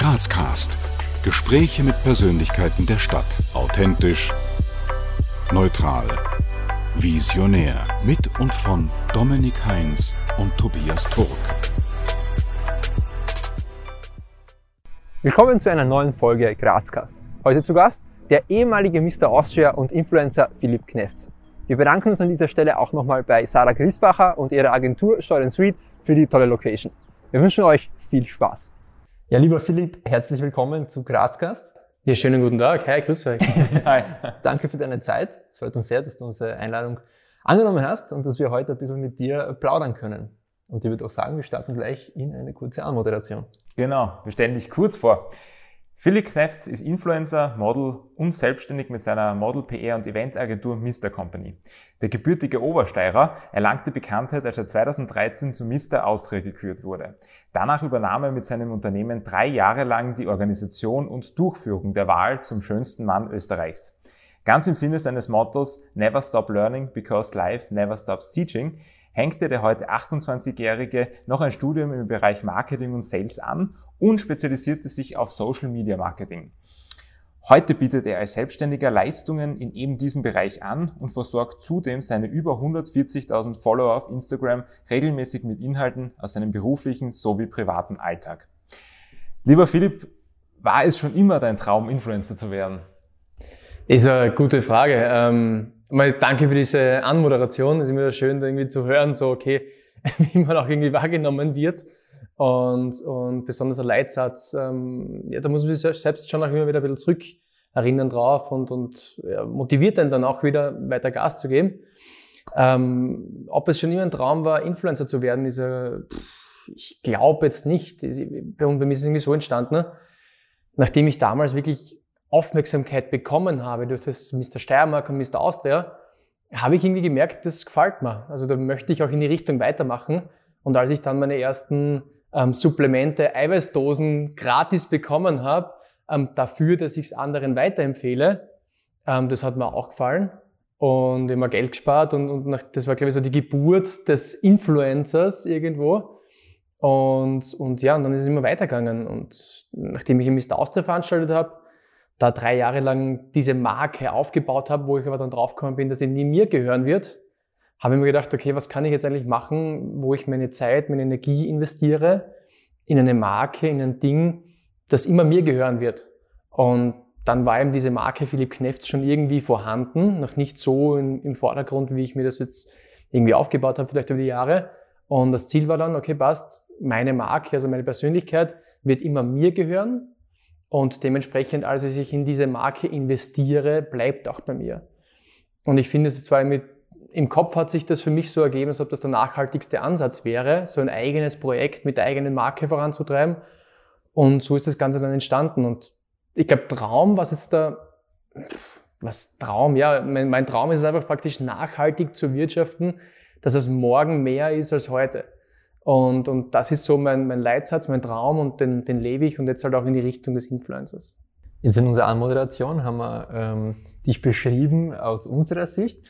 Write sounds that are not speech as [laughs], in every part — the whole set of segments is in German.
Grazcast. Gespräche mit Persönlichkeiten der Stadt. Authentisch, neutral, visionär. Mit und von Dominik Heinz und Tobias Turk. Willkommen zu einer neuen Folge Grazcast. Heute zu Gast der ehemalige Mr. Austria und Influencer Philipp Knefts. Wir bedanken uns an dieser Stelle auch nochmal bei Sarah Griesbacher und ihrer Agentur Short Street für die tolle Location. Wir wünschen euch viel Spaß. Ja, lieber Philipp, herzlich willkommen zu Grazcast. Ja, schönen guten Tag. Hi, grüß euch. [laughs] Hi. Danke für deine Zeit. Es freut uns sehr, dass du unsere Einladung angenommen hast und dass wir heute ein bisschen mit dir plaudern können. Und ich würde auch sagen, wir starten gleich in eine kurze Anmoderation. Genau, wir stellen dich kurz vor. Philipp Knefts ist Influencer, Model und selbstständig mit seiner Model PR und Eventagentur Mr. Company. Der gebürtige Obersteirer erlangte Bekanntheit, als er 2013 zu Mr. Austria gekürt wurde. Danach übernahm er mit seinem Unternehmen drei Jahre lang die Organisation und Durchführung der Wahl zum schönsten Mann Österreichs. Ganz im Sinne seines Mottos Never Stop Learning because Life Never Stops Teaching hängte der heute 28-Jährige noch ein Studium im Bereich Marketing und Sales an und spezialisierte sich auf Social Media Marketing. Heute bietet er als Selbstständiger Leistungen in eben diesem Bereich an und versorgt zudem seine über 140.000 Follower auf Instagram regelmäßig mit Inhalten aus seinem beruflichen sowie privaten Alltag. Lieber Philipp, war es schon immer dein Traum, Influencer zu werden? Ist eine gute Frage. Ähm, mal danke für diese Anmoderation. Es ist immer schön, irgendwie zu hören, so, okay, [laughs] wie man auch irgendwie wahrgenommen wird. Und, und besonders ein Leitsatz, ähm, ja, da muss man sich selbst schon auch immer wieder ein bisschen zurück erinnern drauf und, und ja, motiviert einen dann auch wieder weiter Gas zu geben. Ähm, ob es schon immer ein Traum war, Influencer zu werden, ist ja, ich glaube jetzt nicht. Bei, bei mir ist es irgendwie so entstanden, ne? nachdem ich damals wirklich Aufmerksamkeit bekommen habe durch das Mr. Steiermark und Mr. Austria, habe ich irgendwie gemerkt, das gefällt mir. Also da möchte ich auch in die Richtung weitermachen. Und als ich dann meine ersten ähm, Supplemente, Eiweißdosen gratis bekommen habe, ähm, dafür, dass ich es anderen weiterempfehle. Ähm, das hat mir auch gefallen und immer Geld gespart und, und nach, das war, glaube ich, so die Geburt des Influencers irgendwo. Und, und ja, und dann ist es immer weitergegangen. Und nachdem ich ein Mr. Austria veranstaltet habe, da drei Jahre lang diese Marke aufgebaut habe, wo ich aber dann draufgekommen bin, dass sie nie mir gehören wird, habe ich mir gedacht, okay, was kann ich jetzt eigentlich machen, wo ich meine Zeit, meine Energie investiere in eine Marke, in ein Ding, das immer mir gehören wird. Und dann war eben diese Marke Philipp Knefts schon irgendwie vorhanden, noch nicht so in, im Vordergrund, wie ich mir das jetzt irgendwie aufgebaut habe, vielleicht über die Jahre. Und das Ziel war dann, okay, passt, meine Marke, also meine Persönlichkeit wird immer mir gehören. Und dementsprechend, als ich in diese Marke investiere, bleibt auch bei mir. Und ich finde es zwar mit im Kopf hat sich das für mich so ergeben, als ob das der nachhaltigste Ansatz wäre, so ein eigenes Projekt mit der eigenen Marke voranzutreiben. Und so ist das Ganze dann entstanden. Und ich glaube, Traum, was jetzt da, was Traum, ja, mein, mein Traum ist es einfach praktisch nachhaltig zu wirtschaften, dass es morgen mehr ist als heute. Und, und das ist so mein, mein Leitsatz, mein Traum und den, den lebe ich und jetzt halt auch in die Richtung des Influencers. Jetzt in unserer Anmoderation haben wir ähm, dich beschrieben aus unserer Sicht.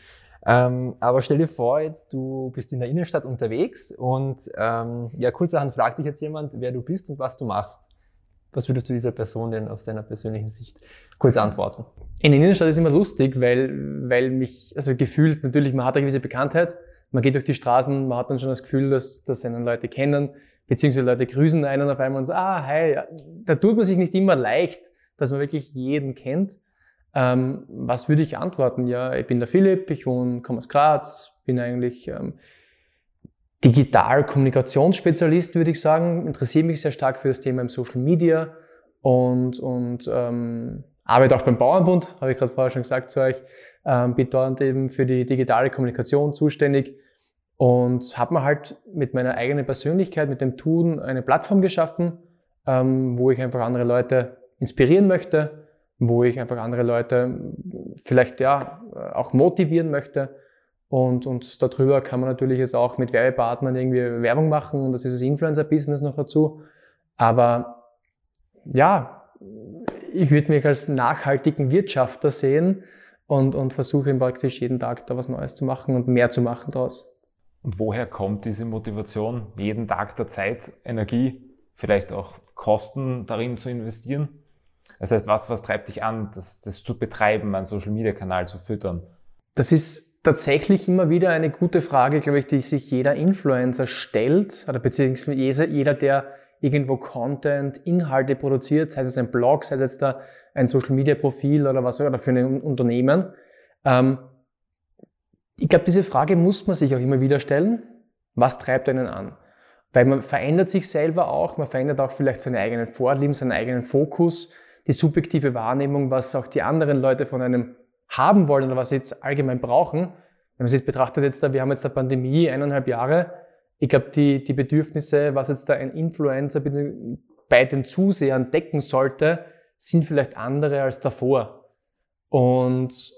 Ähm, aber stell dir vor, jetzt du bist in der Innenstadt unterwegs und ähm, ja, kurzerhand fragt dich jetzt jemand, wer du bist und was du machst. Was würdest du dieser Person denn aus deiner persönlichen Sicht kurz antworten? In der Innenstadt ist immer lustig, weil, weil mich, also gefühlt, natürlich, man hat eine gewisse Bekanntheit, man geht durch die Straßen, man hat dann schon das Gefühl, dass, dass einen Leute kennen, beziehungsweise Leute grüßen einen auf einmal und sagen, ah, hi, da tut man sich nicht immer leicht, dass man wirklich jeden kennt. Ähm, was würde ich antworten? Ja, ich bin der Philipp, ich wohne, komme aus Graz, bin eigentlich ähm, Digital-Kommunikationsspezialist, würde ich sagen, interessiere mich sehr stark für das Thema im Social Media und, und ähm, arbeite auch beim Bauernbund, habe ich gerade vorher schon gesagt zu euch, ähm, bin dort eben für die digitale Kommunikation zuständig und habe mir halt mit meiner eigenen Persönlichkeit, mit dem Tun eine Plattform geschaffen, ähm, wo ich einfach andere Leute inspirieren möchte, wo ich einfach andere Leute vielleicht ja auch motivieren möchte. Und, und darüber kann man natürlich jetzt auch mit Werbepartnern irgendwie Werbung machen und das ist das Influencer-Business noch dazu. Aber ja, ich würde mich als nachhaltigen Wirtschafter sehen und, und versuche praktisch jeden Tag da was Neues zu machen und mehr zu machen daraus. Und woher kommt diese Motivation, jeden Tag der Zeit, Energie, vielleicht auch Kosten darin zu investieren? Das heißt, was, was treibt dich an, das, das zu betreiben, einen Social-Media-Kanal zu füttern? Das ist tatsächlich immer wieder eine gute Frage, glaube ich, die sich jeder Influencer stellt, oder beziehungsweise jeder, der irgendwo Content, Inhalte produziert, sei es ein Blog, sei es jetzt da ein Social-Media-Profil oder was oder für ein Unternehmen. Ähm, ich glaube, diese Frage muss man sich auch immer wieder stellen. Was treibt einen an? Weil man verändert sich selber auch, man verändert auch vielleicht seine eigenen Vorlieben, seinen eigenen Fokus, die subjektive Wahrnehmung, was auch die anderen Leute von einem haben wollen oder was sie jetzt allgemein brauchen. Wenn man sich jetzt betrachtet, jetzt da, wir haben jetzt eine Pandemie, eineinhalb Jahre. Ich glaube, die, die Bedürfnisse, was jetzt da ein Influencer bei den Zusehern decken sollte, sind vielleicht andere als davor. Und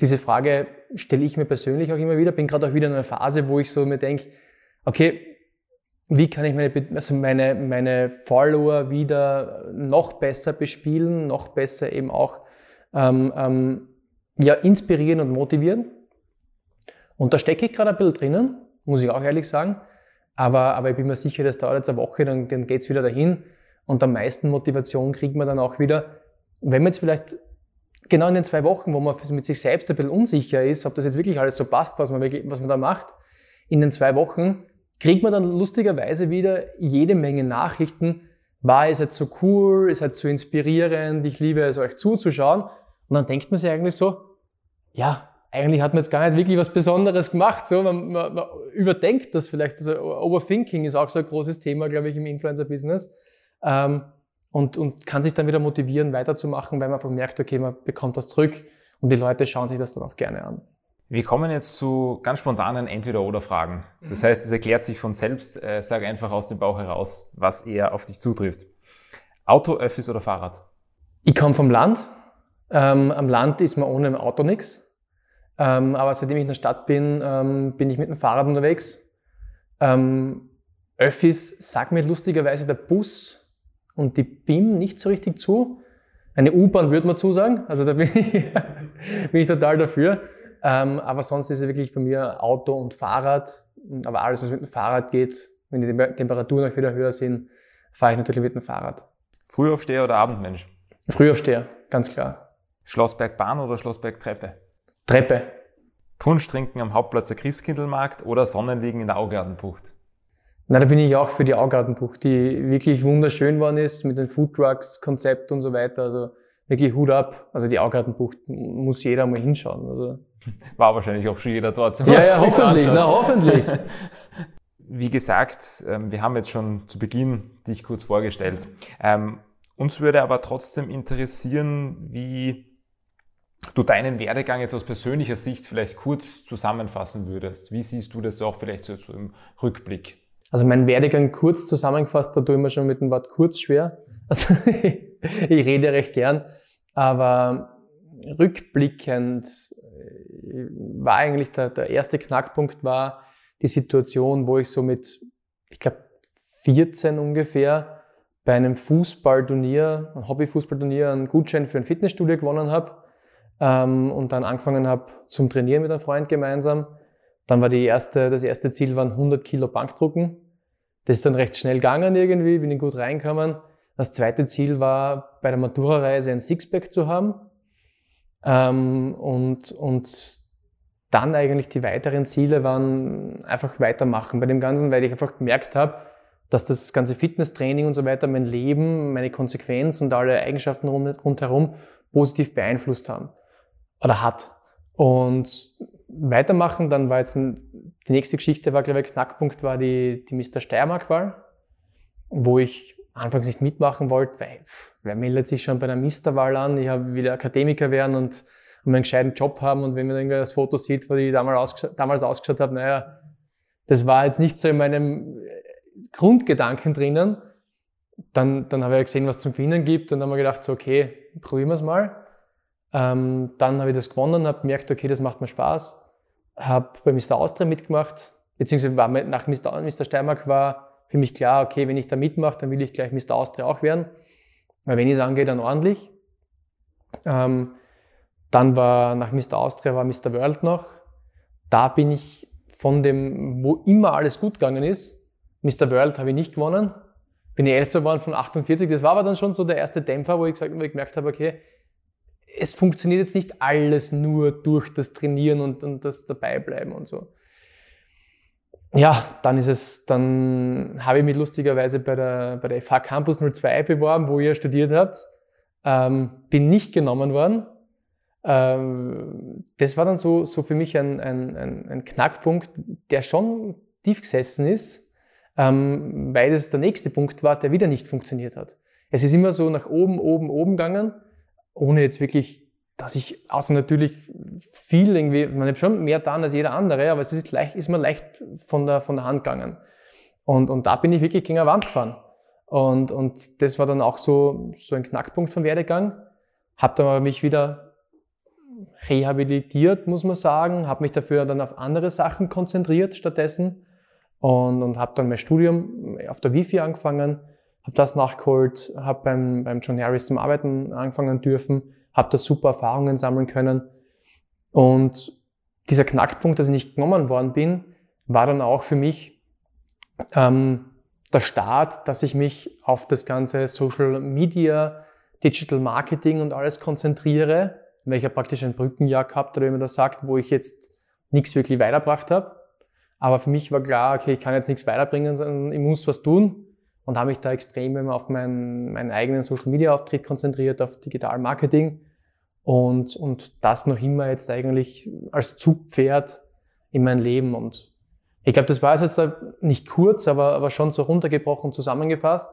diese Frage stelle ich mir persönlich auch immer wieder. Bin gerade auch wieder in einer Phase, wo ich so mir denke, okay, wie kann ich meine, also meine, meine Follower wieder noch besser bespielen, noch besser eben auch ähm, ähm, ja, inspirieren und motivieren. Und da stecke ich gerade ein bisschen drinnen, muss ich auch ehrlich sagen. Aber, aber ich bin mir sicher, das dauert jetzt eine Woche, dann, dann geht es wieder dahin. Und am meisten Motivation kriegt man dann auch wieder, wenn man jetzt vielleicht genau in den zwei Wochen, wo man mit sich selbst ein bisschen unsicher ist, ob das jetzt wirklich alles so passt, was man, wirklich, was man da macht, in den zwei Wochen kriegt man dann lustigerweise wieder jede Menge Nachrichten. War es halt so cool, ist halt so inspirierend, ich liebe es, euch zuzuschauen. Und dann denkt man sich eigentlich so, ja, eigentlich hat man jetzt gar nicht wirklich was Besonderes gemacht. So, man, man, man überdenkt das vielleicht. Also Overthinking ist auch so ein großes Thema, glaube ich, im Influencer-Business. Ähm, und, und kann sich dann wieder motivieren, weiterzumachen, weil man einfach merkt, okay, man bekommt was zurück und die Leute schauen sich das dann auch gerne an. Wir kommen jetzt zu ganz spontanen Entweder-Oder-Fragen. Das mhm. heißt, es erklärt sich von selbst. Äh, sag einfach aus dem Bauch heraus, was eher auf dich zutrifft. Auto, Öffis oder Fahrrad? Ich komme vom Land. Ähm, am Land ist man ohne Auto nichts. Ähm, aber seitdem ich in der Stadt bin, ähm, bin ich mit dem Fahrrad unterwegs. Ähm, Öffis sagt mir lustigerweise der Bus und die BIM nicht so richtig zu. Eine U-Bahn würde man zusagen, also da bin ich, [laughs] bin ich total dafür. Ähm, aber sonst ist es wirklich bei mir Auto und Fahrrad. Aber alles, was mit dem Fahrrad geht, wenn die Temperaturen auch wieder höher sind, fahre ich natürlich mit dem Fahrrad. Frühaufsteher oder Abendmensch? Frühaufsteher, ganz klar. Schlossbergbahn oder Schlossbergtreppe? Treppe. Punsch trinken am Hauptplatz der Christkindlmarkt oder Sonnenliegen in der Augartenbucht? Na, da bin ich auch für die Augartenbucht, die wirklich wunderschön worden ist mit den Foodtrucks, Konzept und so weiter. Also wirklich Hut ab. Also die Augartenbucht muss jeder mal hinschauen. Also [laughs] War wahrscheinlich auch schon jeder dort. Ja, ja, hoffentlich, na, hoffentlich. [laughs] Wie gesagt, ähm, wir haben jetzt schon zu Beginn dich kurz vorgestellt. Ähm, uns würde aber trotzdem interessieren, wie du deinen Werdegang jetzt aus persönlicher Sicht vielleicht kurz zusammenfassen würdest. Wie siehst du das auch vielleicht so, im Rückblick? Also mein Werdegang kurz zusammengefasst, da tue ich mir schon mit dem Wort kurz schwer. Also [laughs] ich rede recht gern, aber rückblickend äh, war eigentlich der, der erste Knackpunkt war die Situation, wo ich so mit, ich glaube, 14 ungefähr bei einem Fußballturnier, ein Hobbyfußballturnier, einen Gutschein für ein Fitnessstudio gewonnen habe ähm, und dann angefangen habe zum Trainieren mit einem Freund gemeinsam. Dann war die erste, das erste Ziel waren 100 Kilo Bankdrucken. Das ist dann recht schnell gegangen irgendwie, bin ich gut reingekommen. Das zweite Ziel war, bei der Matura-Reise ein Sixpack zu haben. Ähm, und, und dann eigentlich die weiteren Ziele waren einfach weitermachen bei dem Ganzen, weil ich einfach gemerkt habe, dass das ganze Fitnesstraining und so weiter mein Leben, meine Konsequenz und alle Eigenschaften rundherum positiv beeinflusst haben oder hat. Und weitermachen, dann war jetzt ein, die nächste Geschichte war, glaube ich, Knackpunkt war die, die Mr. Steiermark-Wahl, wo ich anfangs nicht mitmachen wollte, weil pff, wer meldet sich schon bei einer Misterwahl an? Ich wieder Akademiker werden und, und einen gescheiten Job haben und wenn man irgendwie das Foto sieht, wo ich damals, ausgeschaut, damals ausgeschaut habe, naja, das war jetzt nicht so in meinem Grundgedanken drinnen. Dann, dann habe ich gesehen, was zum Gewinnen gibt und dann habe ich gedacht, so, okay, probieren wir es mal. Ähm, dann habe ich das gewonnen, habe gemerkt, okay, das macht mir Spaß. Habe bei Mr. Austria mitgemacht, beziehungsweise war nach Mr. Mr. Steiermark war für mich klar, okay, wenn ich da mitmache, dann will ich gleich Mr. Austria auch werden. Weil wenn ich es angehe, dann ordentlich. Ähm, dann war nach Mr. Austria war Mr. World noch. Da bin ich von dem, wo immer alles gut gegangen ist, Mr. World habe ich nicht gewonnen. bin ich Elfter geworden von 48. Das war aber dann schon so der erste Dämpfer, wo ich, gesagt, wo ich gemerkt habe, okay, es funktioniert jetzt nicht alles nur durch das Trainieren und, und das Dabeibleiben und so. Ja, dann ist es, dann habe ich mich lustigerweise bei der, bei der FH Campus 02 beworben, wo ihr studiert habt. Ähm, bin nicht genommen worden. Ähm, das war dann so, so für mich ein, ein, ein, ein Knackpunkt, der schon tief gesessen ist, ähm, weil es der nächste Punkt war, der wieder nicht funktioniert hat. Es ist immer so nach oben, oben, oben gegangen, ohne jetzt wirklich, dass ich, außer natürlich viel irgendwie, man hat schon mehr getan als jeder andere, aber es ist leicht, ist mir leicht von der, von der Hand gegangen. Und, und da bin ich wirklich gegen eine Wand gefahren. Und, und das war dann auch so, so ein Knackpunkt vom Werdegang. Hab dann aber mich wieder rehabilitiert, muss man sagen, habe mich dafür dann auf andere Sachen konzentriert stattdessen und, und habe dann mein Studium auf der Wifi angefangen, habe das nachgeholt, habe beim, beim John Harris zum Arbeiten anfangen dürfen, habe da super Erfahrungen sammeln können und dieser Knackpunkt, dass ich nicht genommen worden bin, war dann auch für mich ähm, der Start, dass ich mich auf das ganze Social Media, Digital Marketing und alles konzentriere, weil ich ja praktisch ein Brückenjahr gehabt, oder wie man das sagt, wo ich jetzt nichts wirklich weitergebracht habe. Aber für mich war klar, okay, ich kann jetzt nichts weiterbringen, sondern ich muss was tun und habe mich da extrem auf meinen, meinen eigenen Social Media Auftritt konzentriert, auf Digital Marketing und, und das noch immer jetzt eigentlich als Zugpferd in mein Leben. Und ich glaube, das war jetzt nicht kurz, aber, aber schon so runtergebrochen zusammengefasst.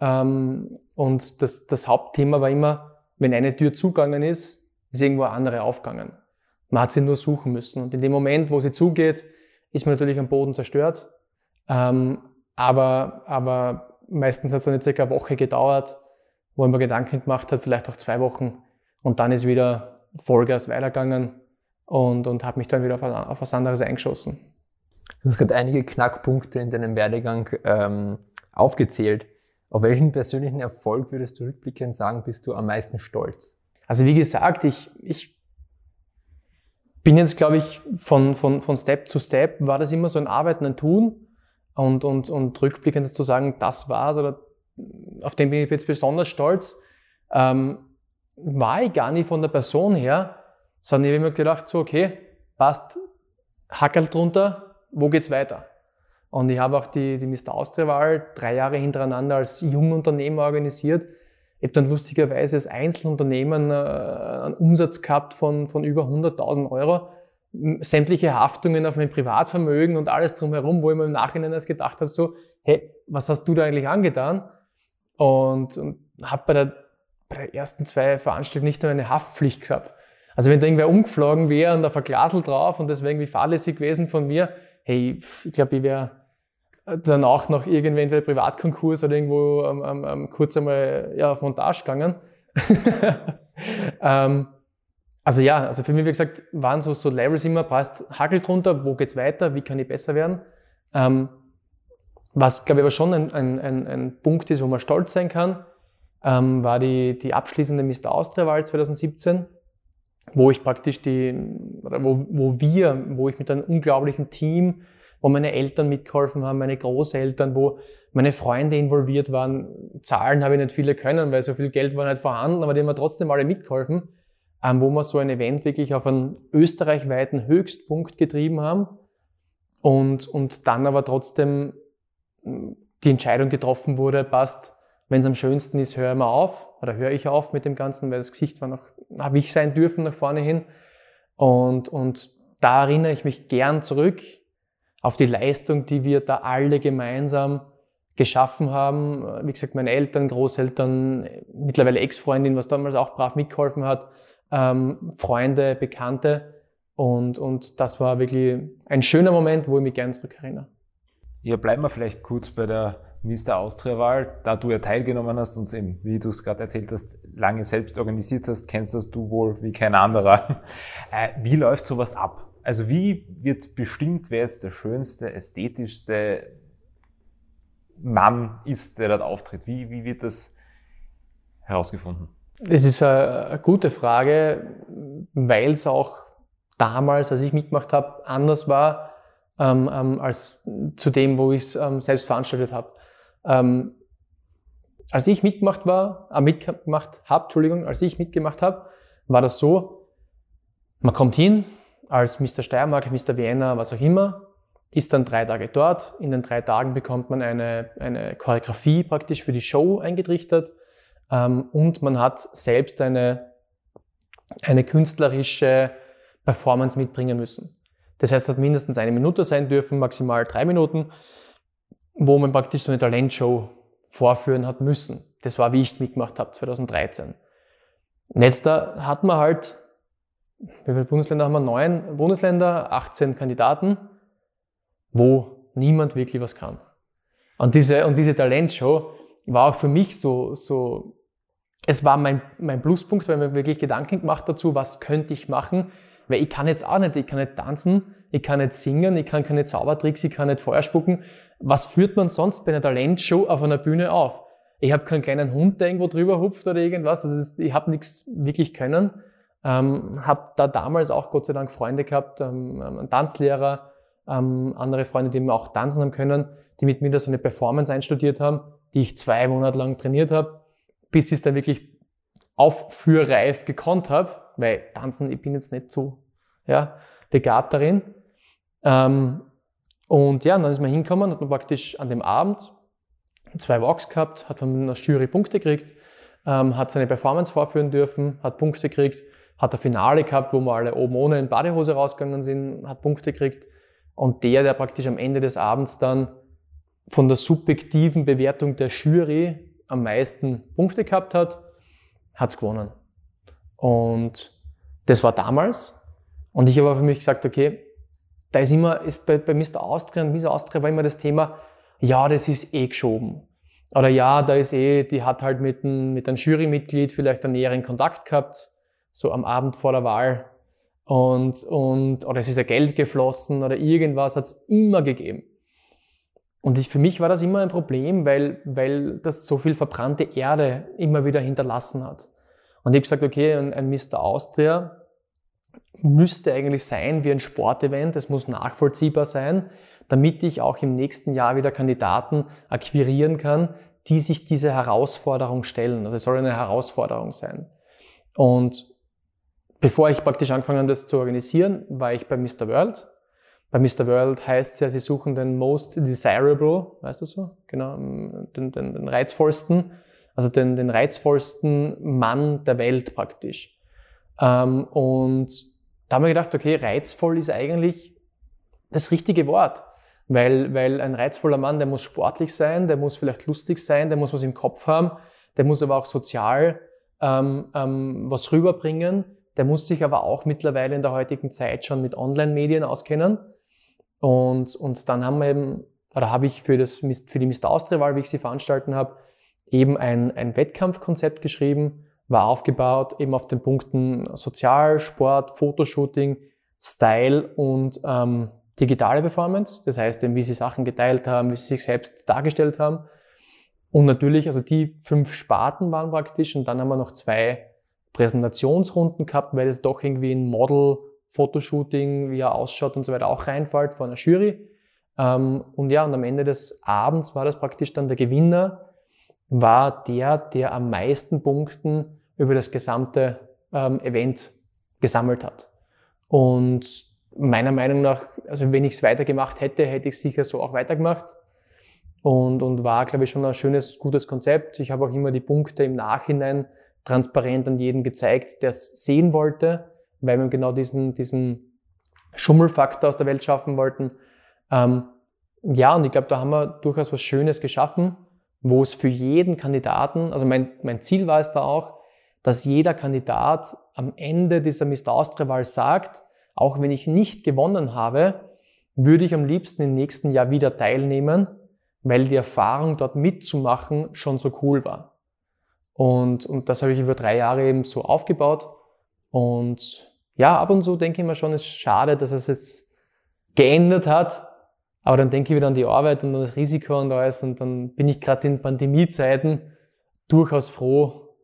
Ähm, und das, das Hauptthema war immer, wenn eine Tür zugegangen ist, ist irgendwo eine andere aufgegangen. Man hat sie nur suchen müssen. Und in dem Moment, wo sie zugeht, ist man natürlich am Boden zerstört. Ähm, aber, aber meistens hat es dann circa eine Woche gedauert, wo man Gedanken gemacht hat, vielleicht auch zwei Wochen. Und dann ist wieder Vollgas weitergegangen und, und habe mich dann wieder auf, auf was anderes eingeschossen. Du hast gerade einige Knackpunkte in deinem Werdegang ähm, aufgezählt. Auf welchen persönlichen Erfolg würdest du rückblickend sagen, bist du am meisten stolz? Also wie gesagt, ich, ich bin jetzt, glaube ich, von, von, von Step zu Step, war das immer so ein Arbeiten, ein Tun und, und, und rückblickend zu sagen, das war's oder auf den bin ich jetzt besonders stolz, ähm, war ich gar nicht von der Person her, sondern ich habe mir gedacht, so, okay, passt, Hackel drunter, wo geht's weiter? Und ich habe auch die, die Mr. Austria-Wahl drei Jahre hintereinander als Jungunternehmer organisiert ich habe dann lustigerweise als Einzelunternehmen äh, einen Umsatz gehabt von, von über 100.000 Euro. Sämtliche Haftungen auf mein Privatvermögen und alles drumherum, wo ich mir im Nachhinein erst gedacht habe, so, hey, was hast du da eigentlich angetan? Und, und habe bei, der, bei der ersten zwei Veranstaltungen nicht nur eine Haftpflicht gehabt. Also wenn da irgendwer umgeflogen wäre und da Verglasel drauf und das wäre irgendwie fahrlässig gewesen von mir, hey, ich glaube, ich wäre danach noch irgendwie entweder Privatkonkurs oder irgendwo ähm, ähm, ähm, kurz einmal ja, auf Montage gegangen. [laughs] ähm, also ja, also für mich, wie gesagt, waren so, so Levels immer, passt Hagel drunter, wo geht's weiter, wie kann ich besser werden? Ähm, was, glaube ich, aber schon ein, ein, ein, ein, Punkt ist, wo man stolz sein kann, ähm, war die, die abschließende Mr. Austria-Wahl 2017, wo ich praktisch die, oder wo, wo wir, wo ich mit einem unglaublichen Team wo meine Eltern mitgeholfen haben, meine Großeltern, wo meine Freunde involviert waren. Zahlen habe ich nicht viele können, weil so viel Geld war nicht vorhanden, aber die haben mir trotzdem alle mitgeholfen, wo wir so ein Event wirklich auf einen österreichweiten Höchstpunkt getrieben haben und, und dann aber trotzdem hm, die Entscheidung getroffen wurde, passt, wenn es am schönsten ist, hören wir auf oder höre ich auf mit dem Ganzen, weil das Gesicht war noch, habe ich sein dürfen nach vorne hin. Und, und da erinnere ich mich gern zurück auf die Leistung, die wir da alle gemeinsam geschaffen haben. Wie gesagt, meine Eltern, Großeltern, mittlerweile Ex-Freundin, was damals auch brav mitgeholfen hat, ähm, Freunde, Bekannte. Und, und das war wirklich ein schöner Moment, wo ich mich gerne zurückerinnere. Ja, bleiben wir vielleicht kurz bei der Mr. Austria-Wahl. Da du ja teilgenommen hast und eben, wie du es gerade erzählt hast, lange selbst organisiert hast, kennst das du wohl wie kein anderer. [laughs] Äh, wie läuft sowas ab? Also wie wird bestimmt, wer jetzt der schönste, ästhetischste Mann ist, der dort auftritt? Wie, wie wird das herausgefunden? Das ist eine, gute Frage, weil es auch damals, als ich mitgemacht habe, anders war ähm, ähm, als zu dem, wo ich es ähm, selbst veranstaltet habe. Ähm, als ich mitgemacht war, äh, mitgemacht habe, Entschuldigung, als ich mitgemacht habe, war das so, man kommt hin als Mr. Steiermark, Mr. Vienna, was auch immer, ist dann drei Tage dort. In den drei Tagen bekommt man eine, eine Choreografie praktisch für die Show eingetrichtert ähm, und man hat selbst eine, eine künstlerische Performance mitbringen müssen. Das heißt, es hat mindestens eine Minute sein dürfen, maximal drei Minuten, wo man praktisch so eine Talentshow vorführen hat müssen. Das war, wie ich mitgemacht habe, 2013. Und jetzt da hat man halt, wie viele Bundesländer haben wir? Neun Bundesländer, 18 Kandidaten, wo niemand wirklich was kann. Und diese, und diese Talentshow war auch für mich so, so es war mein, mein Pluspunkt, weil mir wirklich Gedanken gemacht dazu, was könnte ich machen, weil ich kann jetzt auch nicht, ich kann nicht tanzen, ich kann nicht singen, ich kann keine Zaubertricks, ich kann nicht Feuer spucken, was führt man sonst bei einer Talentshow auf einer Bühne auf? Ich habe keinen kleinen Hund, der irgendwo drüber hupft oder irgendwas. Also ich habe nichts wirklich können. Ähm, habe da damals auch Gott sei Dank Freunde gehabt, ähm, einen Tanzlehrer, ähm, andere Freunde, die mir auch tanzen haben können, die mit mir da so eine Performance einstudiert haben, die ich zwei Monate lang trainiert habe, bis ich es dann wirklich aufführreif gekonnt habe, weil tanzen, ich bin jetzt nicht so ja, begabt darin. Ähm, und ja, dann ist man hingekommen, hat man praktisch an dem Abend zwei Walks gehabt, hat von einer Jury Punkte gekriegt, ähm, hat seine Performance vorführen dürfen, hat Punkte gekriegt, hat ein Finale gehabt, wo wir alle oben ohne in Badehose rausgegangen sind, hat Punkte gekriegt. Und der, der praktisch am Ende des Abends dann von der subjektiven Bewertung der Jury am meisten Punkte gehabt hat, hat es gewonnen. Und das war damals. Und ich habe für mich gesagt, okay, da ist immer, ist bei, bei Mr. Austria und Miss Austria war immer das Thema, ja, das ist eh geschoben. Oder ja, da ist eh, die hat halt mit, mit einem Jurymitglied vielleicht einen näheren Kontakt gehabt, so am Abend vor der Wahl. Und, und, oder es ist ja Geld geflossen oder irgendwas hat es immer gegeben. Und ich, für mich war das immer ein Problem, weil, weil das so viel verbrannte Erde immer wieder hinterlassen hat. Und ich habe gesagt, okay, ein, ein Mr. Austria müsste eigentlich sein wie ein Sportevent, es muss nachvollziehbar sein, damit ich auch im nächsten Jahr wieder Kandidaten akquirieren kann, die sich diese Herausforderung stellen. Also es soll eine Herausforderung sein. Und bevor ich praktisch angefangen habe, das zu organisieren, war ich bei Mr. World. Bei Mr. World heißt es ja, sie suchen den most desirable, weißt du so? Genau, den, den, den reizvollsten, also den, den reizvollsten Mann der Welt praktisch. Ähm, und da haben wir gedacht, okay, reizvoll ist eigentlich das richtige Wort. Weil, weil ein reizvoller Mann, der muss sportlich sein, der muss vielleicht lustig sein, der muss was im Kopf haben, der muss aber auch sozial ähm, ähm, was rüberbringen, der muss sich aber auch mittlerweile in der heutigen Zeit schon mit Online-Medien auskennen. Und, und dann haben wir eben, oder habe ich für, das, für die Mr. Austria-Wahl, wie ich sie veranstalten habe, eben ein, ein Wettkampfkonzept geschrieben, war aufgebaut eben auf den Punkten Sozial, Sport, Fotoshooting, Style und ähm, digitale Performance. Das heißt, eben, wie sie Sachen geteilt haben, wie sie sich selbst dargestellt haben. Und natürlich, also die fünf Sparten waren praktisch und dann haben wir noch zwei Präsentationsrunden gehabt, weil es doch irgendwie ein Model, Fotoshooting, wie er ausschaut und so weiter auch reinfällt von einer Jury. Ähm, und ja, und am Ende des Abends war das praktisch dann der Gewinner, war der, der am meisten Punkten über das gesamte ähm, Event gesammelt hat. Und meiner Meinung nach, also wenn ich es weitergemacht hätte, hätte ich sicher so auch weitergemacht. Und, und war, glaube ich, schon ein schönes, gutes Konzept. Ich habe auch immer die Punkte im Nachhinein transparent an jeden gezeigt, der es sehen wollte, weil wir genau diesen, diesen Schummelfaktor aus der Welt schaffen wollten. Ähm, ja, und ich glaube, da haben wir durchaus was Schönes geschaffen, wo es für jeden Kandidaten, also mein, mein Ziel war es da auch, dass jeder Kandidat am Ende dieser Mr. Austria-Wahl sagt, auch wenn ich nicht gewonnen habe, würde ich am liebsten im nächsten Jahr wieder teilnehmen, weil die Erfahrung dort mitzumachen schon so cool war. Und, und das habe ich über drei Jahre eben so aufgebaut. Und ja, ab und zu denke ich mir schon, es ist schade, dass es jetzt geändert hat. Aber dann denke ich wieder an die Arbeit und an das Risiko und alles. Und dann bin ich gerade in Pandemiezeiten durchaus froh,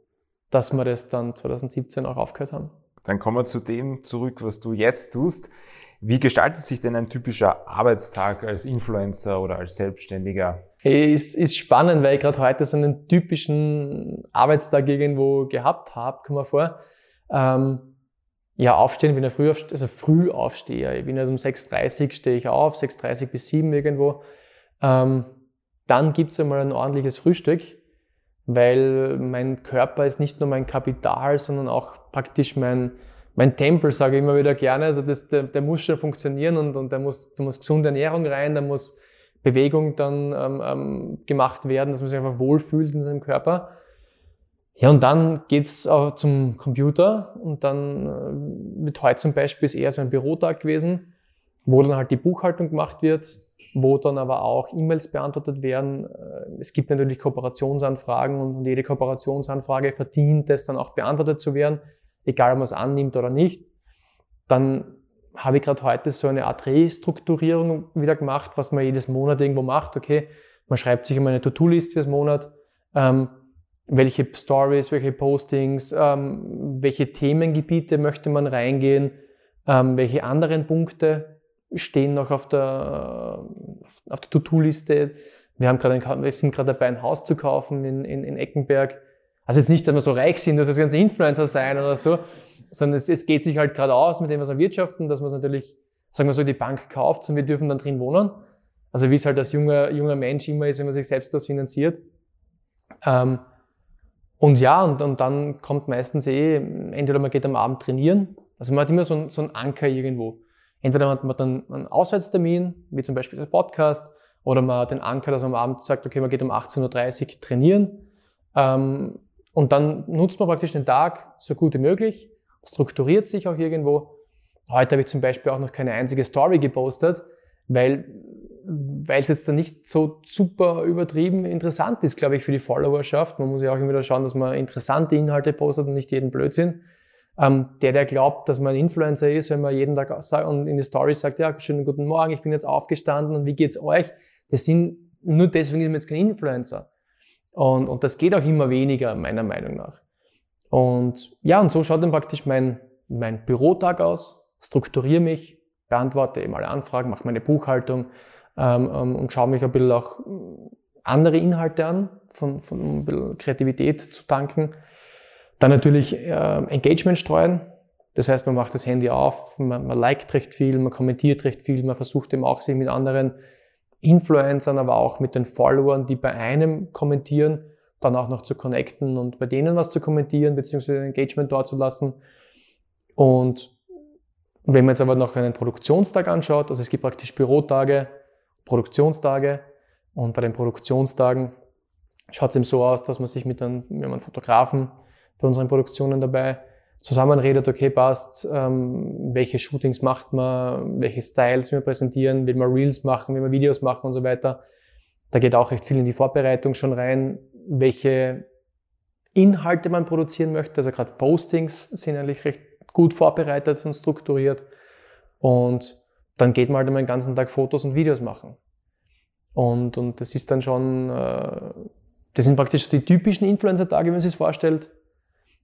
dass wir das dann 2017 auch aufgehört haben. Dann kommen wir zu dem zurück, was du jetzt tust. Wie gestaltet sich denn ein typischer Arbeitstag als Influencer oder als Selbstständiger Ist, ist spannend, weil ich gerade heute so einen typischen Arbeitstag irgendwo gehabt habe, komm mal vor. Ähm, ja, aufstehen, bin ja früh, also früh aufsteher. Ich bin halt um 6.30 Uhr stehe ich auf, 6.30 Uhr bis 7 irgendwo. Ähm, dann gibt's einmal ein ordentliches Frühstück, weil mein Körper ist nicht nur mein Kapital, sondern auch praktisch mein, mein Tempel, sage ich immer wieder gerne. Also das, der, der muss schon funktionieren und, und da muss, muss gesunde Ernährung rein, da muss Bewegung dann ähm, ähm, gemacht werden, dass man sich einfach wohlfühlt in seinem Körper. Ja, und dann geht's auch zum Computer und dann äh, mit heute zum Beispiel ist eher so ein Bürotag gewesen, wo dann halt die Buchhaltung gemacht wird, wo dann aber auch E-Mails beantwortet werden. Äh, es gibt natürlich Kooperationsanfragen und jede Kooperationsanfrage verdient es dann auch beantwortet zu werden, egal ob man es annimmt oder nicht. Dann habe ich gerade heute so eine Art Restrukturierung wieder gemacht, was man jedes Monat irgendwo macht. Okay, man schreibt sich immer eine To-Do-List fürs Monat. Ähm, welche Stories, welche Postings, ähm, welche Themengebiete möchte man reingehen, ähm, welche anderen Punkte stehen noch auf der, auf der To-Do-Liste. Wir, haben gerade wir sind gerade dabei, ein Haus zu kaufen in, in, in Eckenberg. Also jetzt nicht, dass wir so reich sind, dass wir ganze Influencer sein oder so, sondern es, es geht sich halt gerade aus mit dem, was wir wirtschaften, dass man es natürlich, sagen wir so, die Bank kauft und wir dürfen dann drin wohnen. Also wie es halt als junger, junger Mensch immer ist, wenn man sich selbst das finanziert. Ähm, und ja, und, und dann kommt meistens eh, entweder man geht am Abend trainieren, also man hat immer so, ein, so einen Anker irgendwo. Entweder hat man dann einen Auswärtstermin, wie zum Beispiel der Podcast, oder man hat den Anker, dass man am Abend sagt, okay, man geht um 18.30 Uhr trainieren. Ähm, und dann nutzt man praktisch den Tag so gut wie möglich, strukturiert sich auch irgendwo. Heute habe ich zum Beispiel auch noch keine einzige Story gepostet, weil weil es jetzt dann nicht so super übertrieben interessant ist, glaube ich, für die Followerschaft. Man muss ja auch immer wieder schauen, dass man interessante Inhalte postet und nicht jeden Blödsinn. Ähm, der, der glaubt, dass man ein Influencer ist, wenn man jeden Tag und in die Story sagt, ja, schönen guten Morgen, ich bin jetzt aufgestanden und wie geht's euch? Das sind, nur deswegen ist man jetzt kein Influencer. Und, und das geht auch immer weniger, meiner Meinung nach. Und ja, und so schaut dann praktisch mein, mein Bürotag aus, strukturiere mich, beantworte eben alle Anfragen, mache meine Buchhaltung, und schaue mich ein bisschen auch andere Inhalte an, von, von um ein bisschen Kreativität zu tanken. Dann natürlich äh, Engagement streuen. Das heißt, man macht das Handy auf, man, man liked recht viel, man kommentiert recht viel, man versucht eben auch sich mit anderen Influencern, aber auch mit den Followern, die bei einem kommentieren, dann auch noch zu connecten und bei denen was zu kommentieren, beziehungsweise Engagement dort zu lassen. Und wenn man jetzt aber noch einen Produktionstag anschaut, also es gibt praktisch Bürotage, Produktionstage. Und bei den Produktionstagen schaut es eben so aus, dass man sich mit einem, wir haben Fotografen bei unseren Produktionen dabei, zusammenredet, okay, passt, ähm, welche Shootings macht man, welche Styles wir präsentieren, will man Reels machen, will man Videos machen und so weiter. Da geht auch recht viel in die Vorbereitung schon rein, welche Inhalte man produzieren möchte. Also gerade Postings sind eigentlich recht gut vorbereitet und strukturiert. Und dann geht man halt den ganzen Tag Fotos und Videos machen. Und, und das ist dann schon, äh, das sind praktisch die typischen Influencer-Tage, wenn man sich das vorstellt.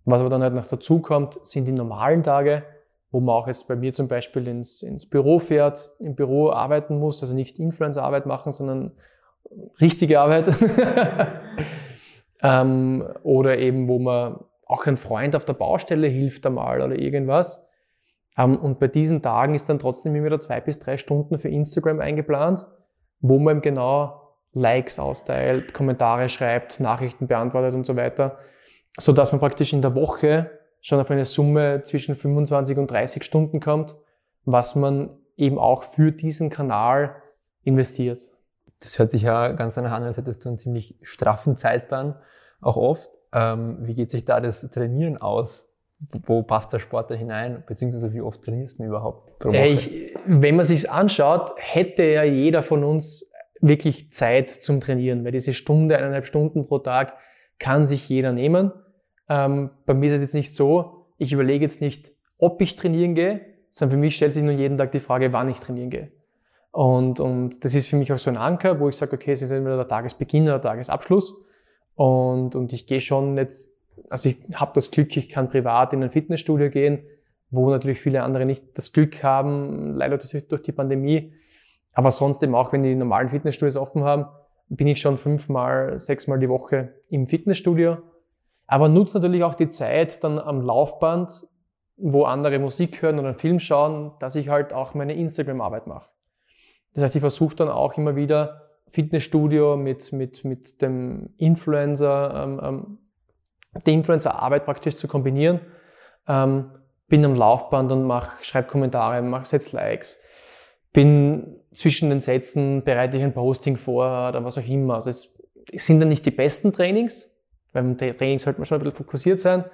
Was aber dann halt noch dazu kommt, sind die normalen Tage, wo man auch jetzt bei mir zum Beispiel ins, ins Büro fährt, im Büro arbeiten muss, also nicht Influencer-Arbeit machen, sondern richtige Arbeit. [laughs] ähm, oder eben, wo man auch ein Freund auf der Baustelle hilft einmal oder irgendwas. Ähm, und bei diesen Tagen ist dann trotzdem immer wieder zwei bis drei Stunden für Instagram eingeplant, wo man genau Likes austeilt, Kommentare schreibt, Nachrichten beantwortet und so weiter, so dass man praktisch in der Woche schon auf eine Summe zwischen 25 und 30 Stunden kommt, was man eben auch für diesen Kanal investiert. Das hört sich ja ganz danach an, als hättest du einen ziemlich straffen Zeitplan, auch oft. Ähm, wie geht sich da das Trainieren aus? Wo passt der Sport da hinein, beziehungsweise wie oft trainierst du überhaupt? Ich, wenn man sich anschaut, hätte ja jeder von uns wirklich Zeit zum Trainieren, weil diese Stunde, eineinhalb Stunden pro Tag kann sich jeder nehmen. Ähm, bei mir ist es jetzt nicht so, ich überlege jetzt nicht, ob ich trainieren gehe, sondern für mich stellt sich nur jeden Tag die Frage, wann ich trainieren gehe. Und, und das ist für mich auch so ein Anker, wo ich sage, okay, es ist entweder der Tagesbeginn oder der Tagesabschluss. Und, und ich gehe schon jetzt also ich habe das Glück, ich kann privat in ein Fitnessstudio gehen, wo natürlich viele andere nicht das Glück haben, leider durch, durch die Pandemie. Aber sonst eben auch, wenn die normalen Fitnessstudios offen haben, bin ich schon fünfmal, sechsmal die Woche im Fitnessstudio. Aber nutze natürlich auch die Zeit dann am Laufband, wo andere Musik hören oder einen Film schauen, dass ich halt auch meine Instagram-Arbeit mache. Das heißt, ich versuche dann auch immer wieder Fitnessstudio mit, mit, mit dem Influencer, ähm, ähm, der Influencer-Arbeit praktisch zu kombinieren. Ähm, bin am Laufband und mach, schreibe Kommentare, mache setze Likes, bin zwischen den Sätzen, bereite ich ein Posting vor oder was auch immer. Also es, sind dann nicht die besten Trainings, beim Training sollte man schon ein bisschen fokussiert sein,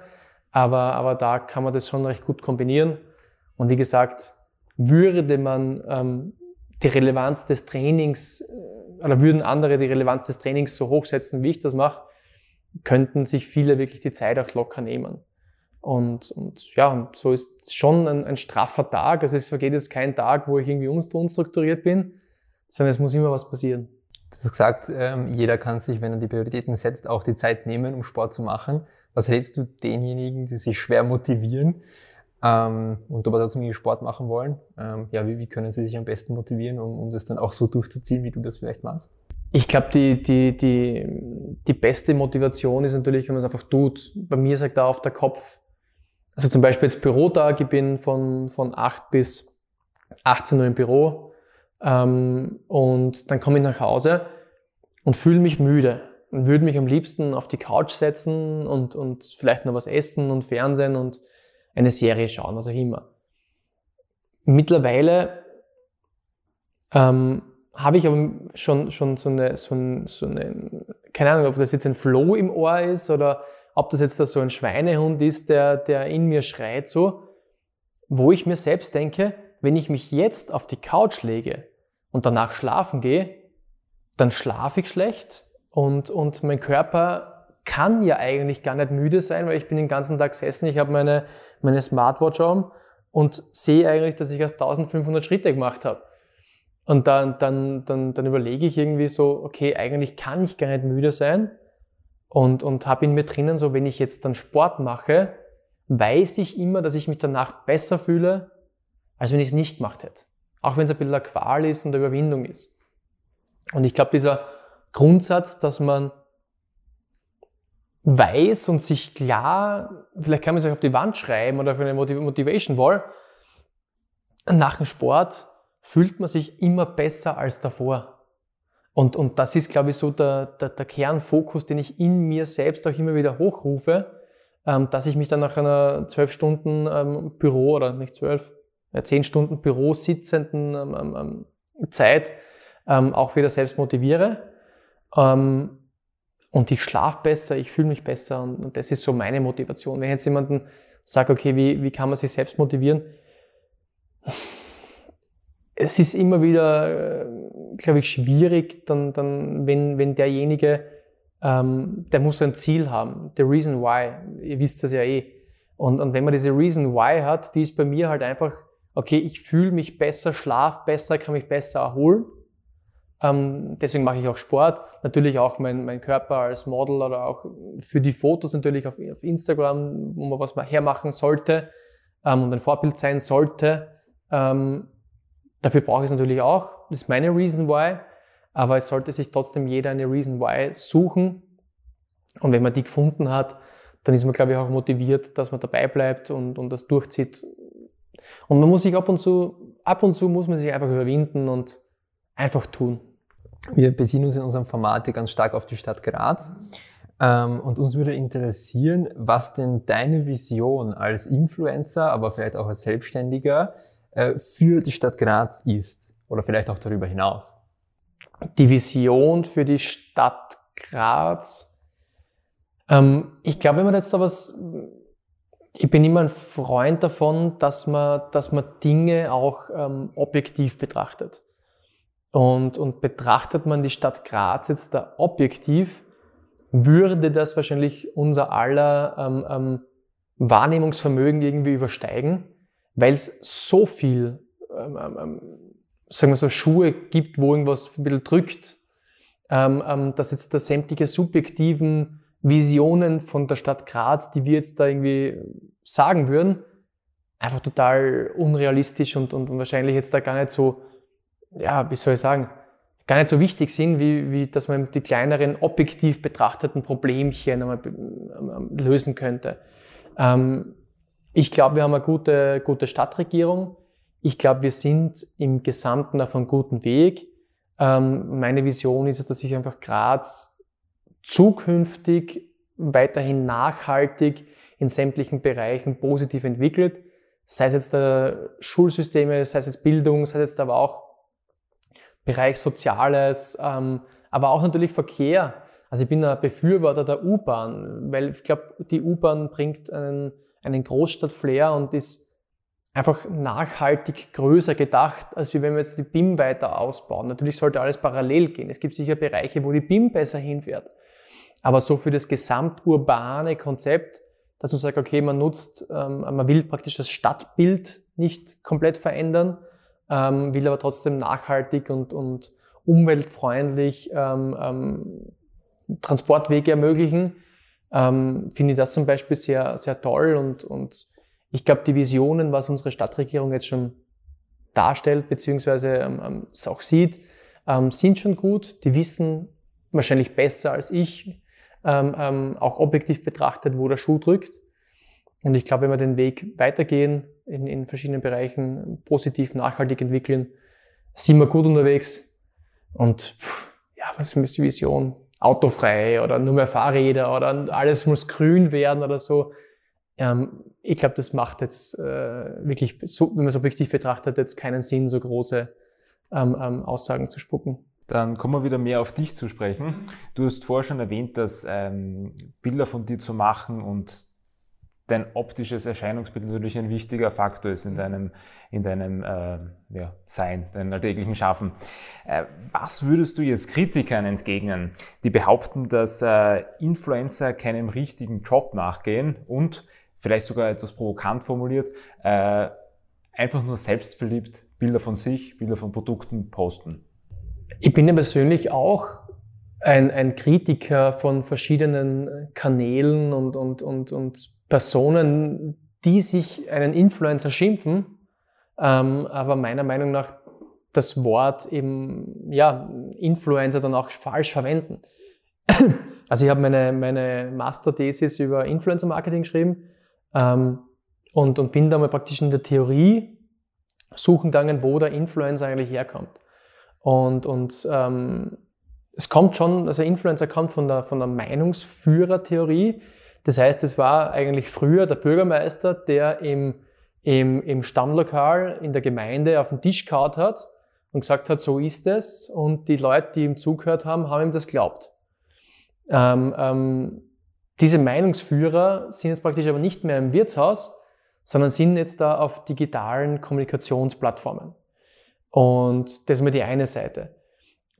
aber, aber da kann man das schon recht gut kombinieren. Und wie gesagt, würde man ähm, die Relevanz des Trainings äh, oder würden andere die Relevanz des Trainings so hochsetzen, wie ich das mache, könnten sich viele wirklich die Zeit auch locker nehmen. Und, und ja, so ist schon ein, ein straffer Tag. Also es vergeht jetzt kein Tag, wo ich irgendwie unstrukturiert bin, sondern es muss immer was passieren. Du hast gesagt, ähm, jeder kann sich, wenn er die Prioritäten setzt, auch die Zeit nehmen, um Sport zu machen. Was hältst du denjenigen, die sich schwer motivieren ähm, und aber trotzdem Sport machen wollen? Ähm, ja, wie, wie können sie sich am besten motivieren, um, um das dann auch so durchzuziehen, wie du das vielleicht machst? Ich glaube, die, die, die, die beste Motivation ist natürlich, wenn man es einfach tut. Bei mir sagt da auf der Kopf, also zum Beispiel jetzt Bürotag, ich bin von, von 8 bis 18 Uhr im Büro ähm, und dann komme ich nach Hause und fühle mich müde und würde mich am liebsten auf die Couch setzen und, und vielleicht noch was essen und Fernsehen und eine Serie schauen, was auch immer. Mittlerweile ähm, habe ich aber schon, schon so, eine, so, ein, so eine, keine Ahnung, ob das jetzt ein Flow im Ohr ist oder ob das jetzt da so ein Schweinehund ist, der, der in mir schreit, so, wo ich mir selbst denke, wenn ich mich jetzt auf die Couch lege und danach schlafen gehe, dann schlafe ich schlecht und, und mein Körper kann ja eigentlich gar nicht müde sein, weil ich bin den ganzen Tag gesessen, ich habe meine, meine Smartwatch um und sehe eigentlich, dass ich erst 1500 Schritte gemacht habe. Und dann, dann, dann, dann überlege ich irgendwie so, okay, eigentlich kann ich gar nicht müde sein, und, und habe in mir drinnen so, wenn ich jetzt dann Sport mache, weiß ich immer, dass ich mich danach besser fühle, als wenn ich es nicht gemacht hätte. Auch wenn es ein bisschen eine Qual ist und eine Überwindung ist. Und ich glaube, dieser Grundsatz, dass man weiß und sich klar, vielleicht kann man sich auf die Wand schreiben oder für eine Motivation Wall, nach dem Sport fühlt man sich immer besser als davor. Und, und das ist, glaube ich, so der, der, der Kernfokus, den ich in mir selbst auch immer wieder hochrufe, ähm, dass ich mich dann nach einer zwölf Stunden ähm, Büro oder nicht zwölf, zehn Stunden Büro sitzenden ähm, ähm, ähm Zeit ähm, auch wieder selbst motiviere. Und ich schlafe besser, ich fühle mich besser und, und, das ist so meine Motivation. Wenn jetzt jemanden sagt, okay, wie, wie kann man sich selbst motivieren? Es ist immer wieder, äh, glaube ich, schwierig, dann, dann wenn, wenn derjenige, ähm, der muss ein Ziel haben, the reason why, ihr wisst das ja eh. Und, und wenn man diese reason why hat, die ist bei mir halt einfach, okay, ich fühle mich besser, schlaf besser, kann mich besser erholen. Ähm, deswegen mache ich auch Sport. Natürlich auch mein, mein Körper als Model oder auch für die Fotos natürlich auf, auf Instagram, wo man was hermachen sollte ähm, und ein Vorbild sein sollte. Ähm, Dafür brauche ich es natürlich auch. Das ist meine Reason Why. Aber es sollte sich trotzdem jeder eine Reason Why suchen. Und wenn man die gefunden hat, dann ist man, glaube ich, auch motiviert, dass man dabei bleibt und, und das durchzieht. Und man muss sich ab und zu, ab und zu muss man sich einfach überwinden und einfach tun. Wir beziehen uns in unserem Format ganz stark auf die Stadt Graz. Ähm, und uns würde interessieren, was denn deine Vision als Influencer, aber vielleicht auch als Selbstständiger für die Stadt Graz ist oder vielleicht auch darüber hinaus? Die Vision für die Stadt Graz. Ähm, ich glaube, wenn man jetzt da was, ich bin immer ein Freund davon, dass man, dass man Dinge auch ähm, objektiv betrachtet. Und, und betrachtet man die Stadt Graz jetzt da objektiv, würde das wahrscheinlich unser aller ähm, ähm, Wahrnehmungsvermögen irgendwie übersteigen weil es so viel, ähm, ähm, ähm, sagen wir so, Schuhe gibt, wo irgendwas ein bisschen drückt, ähm, ähm, dass jetzt da sämtliche subjektiven Visionen von der Stadt Graz, die wir jetzt da irgendwie sagen würden, einfach total unrealistisch und, und, und wahrscheinlich jetzt da gar nicht so, ja, wie soll ich sagen, gar nicht so wichtig sind, wie, wie dass man die kleineren objektiv betrachteten Problemchen lösen könnte. Ähm, ich glaube, wir haben eine gute, gute Stadtregierung. Ich glaube, wir sind im Gesamten auf einem guten Weg. Ähm, meine Vision ist es, dass sich einfach Graz zukünftig weiterhin nachhaltig in sämtlichen Bereichen positiv entwickelt. Sei es jetzt der Schulsysteme, sei es jetzt Bildung, sei es jetzt aber auch Bereich Soziales, ähm, aber auch natürlich Verkehr. Also ich bin ein Befürworter der U-Bahn, weil ich glaube, die U-Bahn bringt einen, einen Großstadtflair und ist einfach nachhaltig größer gedacht, als wie wenn wir jetzt die BIM weiter ausbauen. Natürlich sollte alles parallel gehen. Es gibt sicher Bereiche, wo die BIM besser hinfährt. Aber so für das gesamturbane Konzept, dass man sagt, okay, man nutzt, ähm, man will praktisch das Stadtbild nicht komplett verändern, ähm, will aber trotzdem nachhaltig und, und umweltfreundlich ähm, ähm, Transportwege ermöglichen, ähm, finde ich das zum Beispiel sehr, sehr toll und, und ich glaube, die Visionen, was unsere Stadtregierung jetzt schon darstellt, beziehungsweise ähm, es auch sieht, ähm, sind schon gut. Die wissen wahrscheinlich besser als ich, ähm, ähm, auch objektiv betrachtet, wo der Schuh drückt. Und ich glaube, wenn wir den Weg weitergehen, in, in verschiedenen Bereichen positiv, nachhaltig entwickeln, sind wir gut unterwegs. Und ja, was ist die Vision? Autofrei oder nur mehr Fahrräder oder alles muss grün werden oder so. Ähm, ich glaube, das macht jetzt äh, wirklich, wenn man es objektiv betrachtet, jetzt keinen Sinn, so große ähm, ähm, Aussagen zu spucken. Dann kommen wir wieder mehr auf dich zu sprechen. Du hast vorher schon erwähnt, dass Bilder von dir zu machen und dein optisches Erscheinungsbild natürlich ein wichtiger Faktor ist in deinem, in deinem äh, ja, Sein, deinem alltäglichen Schaffen. Äh, was würdest du jetzt Kritikern entgegnen, die behaupten, dass äh, Influencer keinem richtigen Job nachgehen und vielleicht sogar etwas provokant formuliert, äh, einfach nur selbstverliebt Bilder von sich, Bilder von Produkten posten? Ich bin ja persönlich auch ein, ein Kritiker von verschiedenen Kanälen und, und, und, und Personen, die sich einen Influencer schimpfen, ähm, aber meiner Meinung nach das Wort eben, ja, Influencer dann auch falsch verwenden. [coughs] Also ich habe meine, meine Masterthesis über Influencer Marketing geschrieben ähm, und, und bin da mal praktisch in der Theorie suchen gegangen, wo der Influencer eigentlich herkommt. Und, und ähm, es kommt schon, also Influencer kommt von der, von der Meinungsführertheorie, das heißt, es war eigentlich früher der Bürgermeister, der im, im, im Stammlokal in der Gemeinde auf den Tisch kaut hat und gesagt hat, so ist es. Und die Leute, die ihm zugehört haben, haben ihm das glaubt. Ähm, ähm, diese Meinungsführer sind jetzt praktisch aber nicht mehr im Wirtshaus, sondern sind jetzt da auf digitalen Kommunikationsplattformen. Und das ist mal die eine Seite.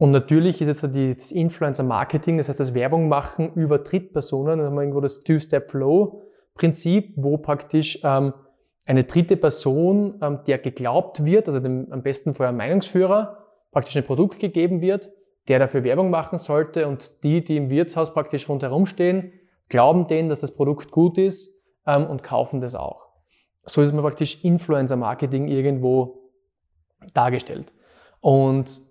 Und natürlich ist jetzt das Influencer-Marketing, das heißt das Werbung machen über Drittpersonen, da haben wir irgendwo das Two-Step-Flow-Prinzip, wo praktisch ähm, eine dritte Person, ähm, der geglaubt wird, also dem, am besten vorher Meinungsführer, praktisch ein Produkt gegeben wird, der dafür Werbung machen sollte und die, die im Wirtshaus praktisch rundherum stehen, glauben denen, dass das Produkt gut ist ähm, und kaufen das auch. So ist man praktisch Influencer-Marketing irgendwo dargestellt. Und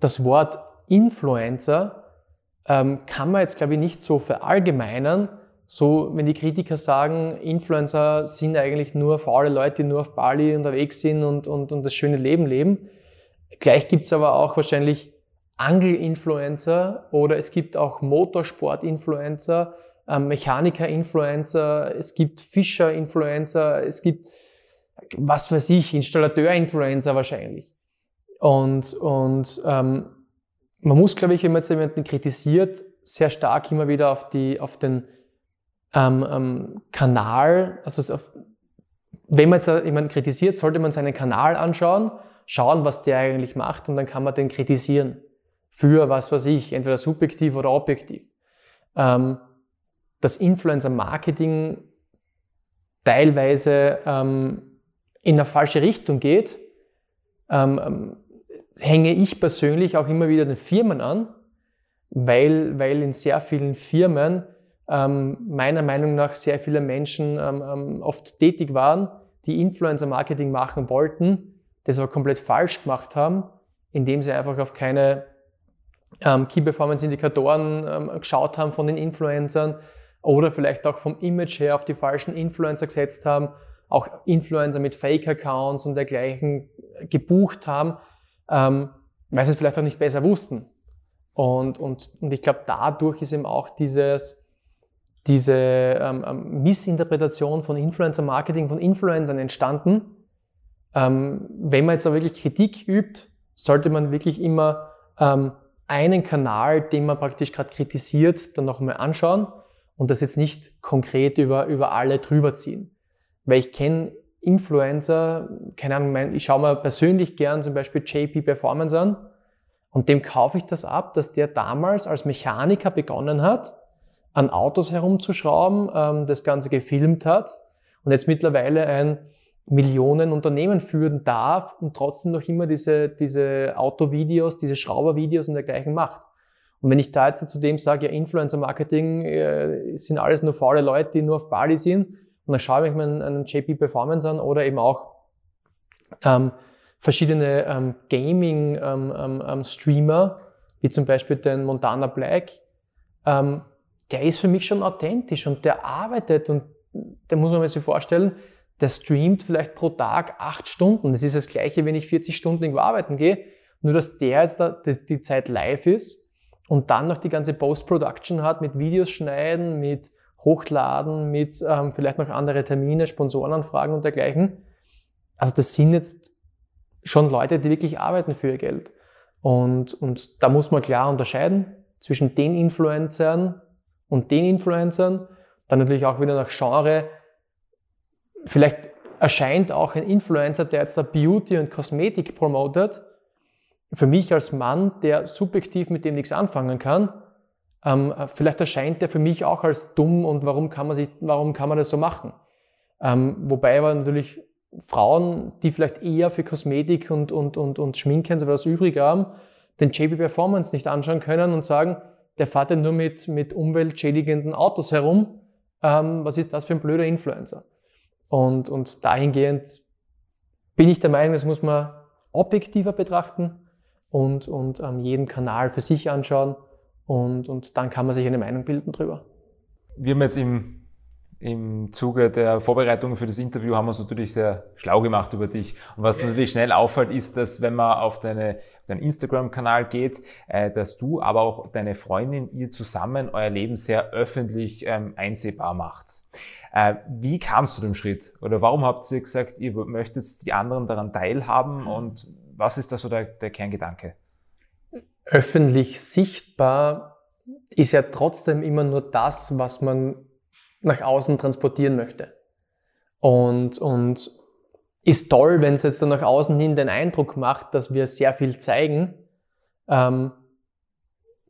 das Wort Influencer ähm, kann man jetzt, glaube ich, nicht so verallgemeinern. So, wenn die Kritiker sagen, Influencer sind eigentlich nur faule Leute, die nur auf Bali unterwegs sind und, und, und das schöne Leben leben. Gleich gibt es aber auch wahrscheinlich Angel-Influencer oder es gibt auch Motorsport-Influencer, ähm, Mechaniker-Influencer, es gibt Fischer-Influencer, es gibt, was weiß ich, Installateur-Influencer wahrscheinlich. Und, und ähm, man muss, glaube ich, wenn man jetzt jemanden kritisiert, sehr stark immer wieder auf, die, auf den ähm, ähm, Kanal, also auf, wenn man jetzt jemanden kritisiert, sollte man seinen Kanal anschauen, schauen, was der eigentlich macht und dann kann man den kritisieren. Für was weiß ich, entweder subjektiv oder objektiv. Ähm, das Influencer-Marketing teilweise ähm, in eine falsche Richtung geht, ähm, ähm hänge ich persönlich auch immer wieder den Firmen an, weil, weil in sehr vielen Firmen ähm, meiner Meinung nach sehr viele Menschen ähm, ähm, oft tätig waren, die Influencer-Marketing machen wollten, das aber komplett falsch gemacht haben, indem sie einfach auf keine ähm, Key Performance Indikatoren ähm, geschaut haben von den Influencern oder vielleicht auch vom Image her auf die falschen Influencer gesetzt haben, auch Influencer mit Fake-Accounts und dergleichen gebucht haben, ähm, weil sie es vielleicht auch nicht besser wussten. Und, und, und ich glaube, dadurch ist eben auch dieses, diese ähm, ähm, Missinterpretation von Influencer-Marketing, von Influencern entstanden. Ähm, wenn man jetzt auch wirklich Kritik übt, sollte man wirklich immer ähm, einen Kanal, den man praktisch gerade kritisiert, dann nochmal anschauen und das jetzt nicht konkret über, über alle drüber ziehen. Weil ich kenne Influencer, keine Ahnung, ich schaue mir persönlich gern zum Beispiel JP Performance an und dem kaufe ich das ab, dass der damals als Mechaniker begonnen hat, an Autos herumzuschrauben, ähm, das Ganze gefilmt hat und jetzt mittlerweile ein Millionen Unternehmen führen darf und trotzdem noch immer diese, diese Autovideos, diese Schraubervideos und dergleichen macht. Und wenn ich da jetzt zu dem sage, ja, Influencer-Marketing äh, sind alles nur faule Leute, die nur auf Bali sind, und dann schaue ich mir einen, JP Performance an oder eben auch ähm, verschiedene ähm, Gaming-Streamer, ähm, ähm, ähm wie zum Beispiel den Montana Black, der ist für mich schon authentisch und der arbeitet und der muss man sich vorstellen, der streamt vielleicht pro Tag acht Stunden. Das ist das Gleiche, wenn ich 40 Stunden irgendwo arbeiten gehe. Nur, dass der jetzt da, die Zeit live ist und dann noch die ganze Post-Production hat mit Videos schneiden, mit Hochladen, mit ähm, vielleicht noch andere Termine, Sponsorenanfragen und dergleichen. Also das sind jetzt schon Leute, die wirklich arbeiten für ihr Geld. Und, und da muss man klar unterscheiden zwischen den Influencern und den Influencern. Dann natürlich auch wieder nach Genre Vielleicht erscheint auch ein Influencer, der jetzt da Beauty und Kosmetik promotet, für mich als Mann, der subjektiv mit dem nichts anfangen kann, ähm, vielleicht erscheint der für mich auch als dumm und warum kann man, sich, warum kann man das so machen? Ähm, wobei aber natürlich Frauen, die vielleicht eher für Kosmetik und, und, und, und Schminken sowas übrig haben, den JB Performance nicht anschauen können und sagen, der fährt ja nur mit, mit umweltschädigenden Autos herum. Ähm, was ist das für ein blöder Influencer? Und, und dahingehend bin ich der Meinung, das muss man objektiver betrachten und, und ähm, jeden Kanal für sich anschauen und, und dann kann man sich eine Meinung bilden drüber. Wir haben jetzt im, im Zuge der Vorbereitung für das Interview haben wir uns natürlich sehr schlau gemacht über dich. Und was natürlich schnell auffällt, ist, dass wenn man auf deine, deinen Instagram-Kanal geht, äh, dass du, aber auch deine Freundin, ihr zusammen euer Leben sehr öffentlich ähm, einsehbar macht. Äh, wie kamst du dem Schritt? Oder warum habt ihr gesagt, ihr möchtet die anderen daran teilhaben und was ist da so der, der Kerngedanke? Öffentlich sichtbar ist ja trotzdem immer nur das, was man nach außen transportieren möchte. Und, und ist toll, wenn es jetzt dann nach außen hin den Eindruck macht, dass wir sehr viel zeigen, ähm,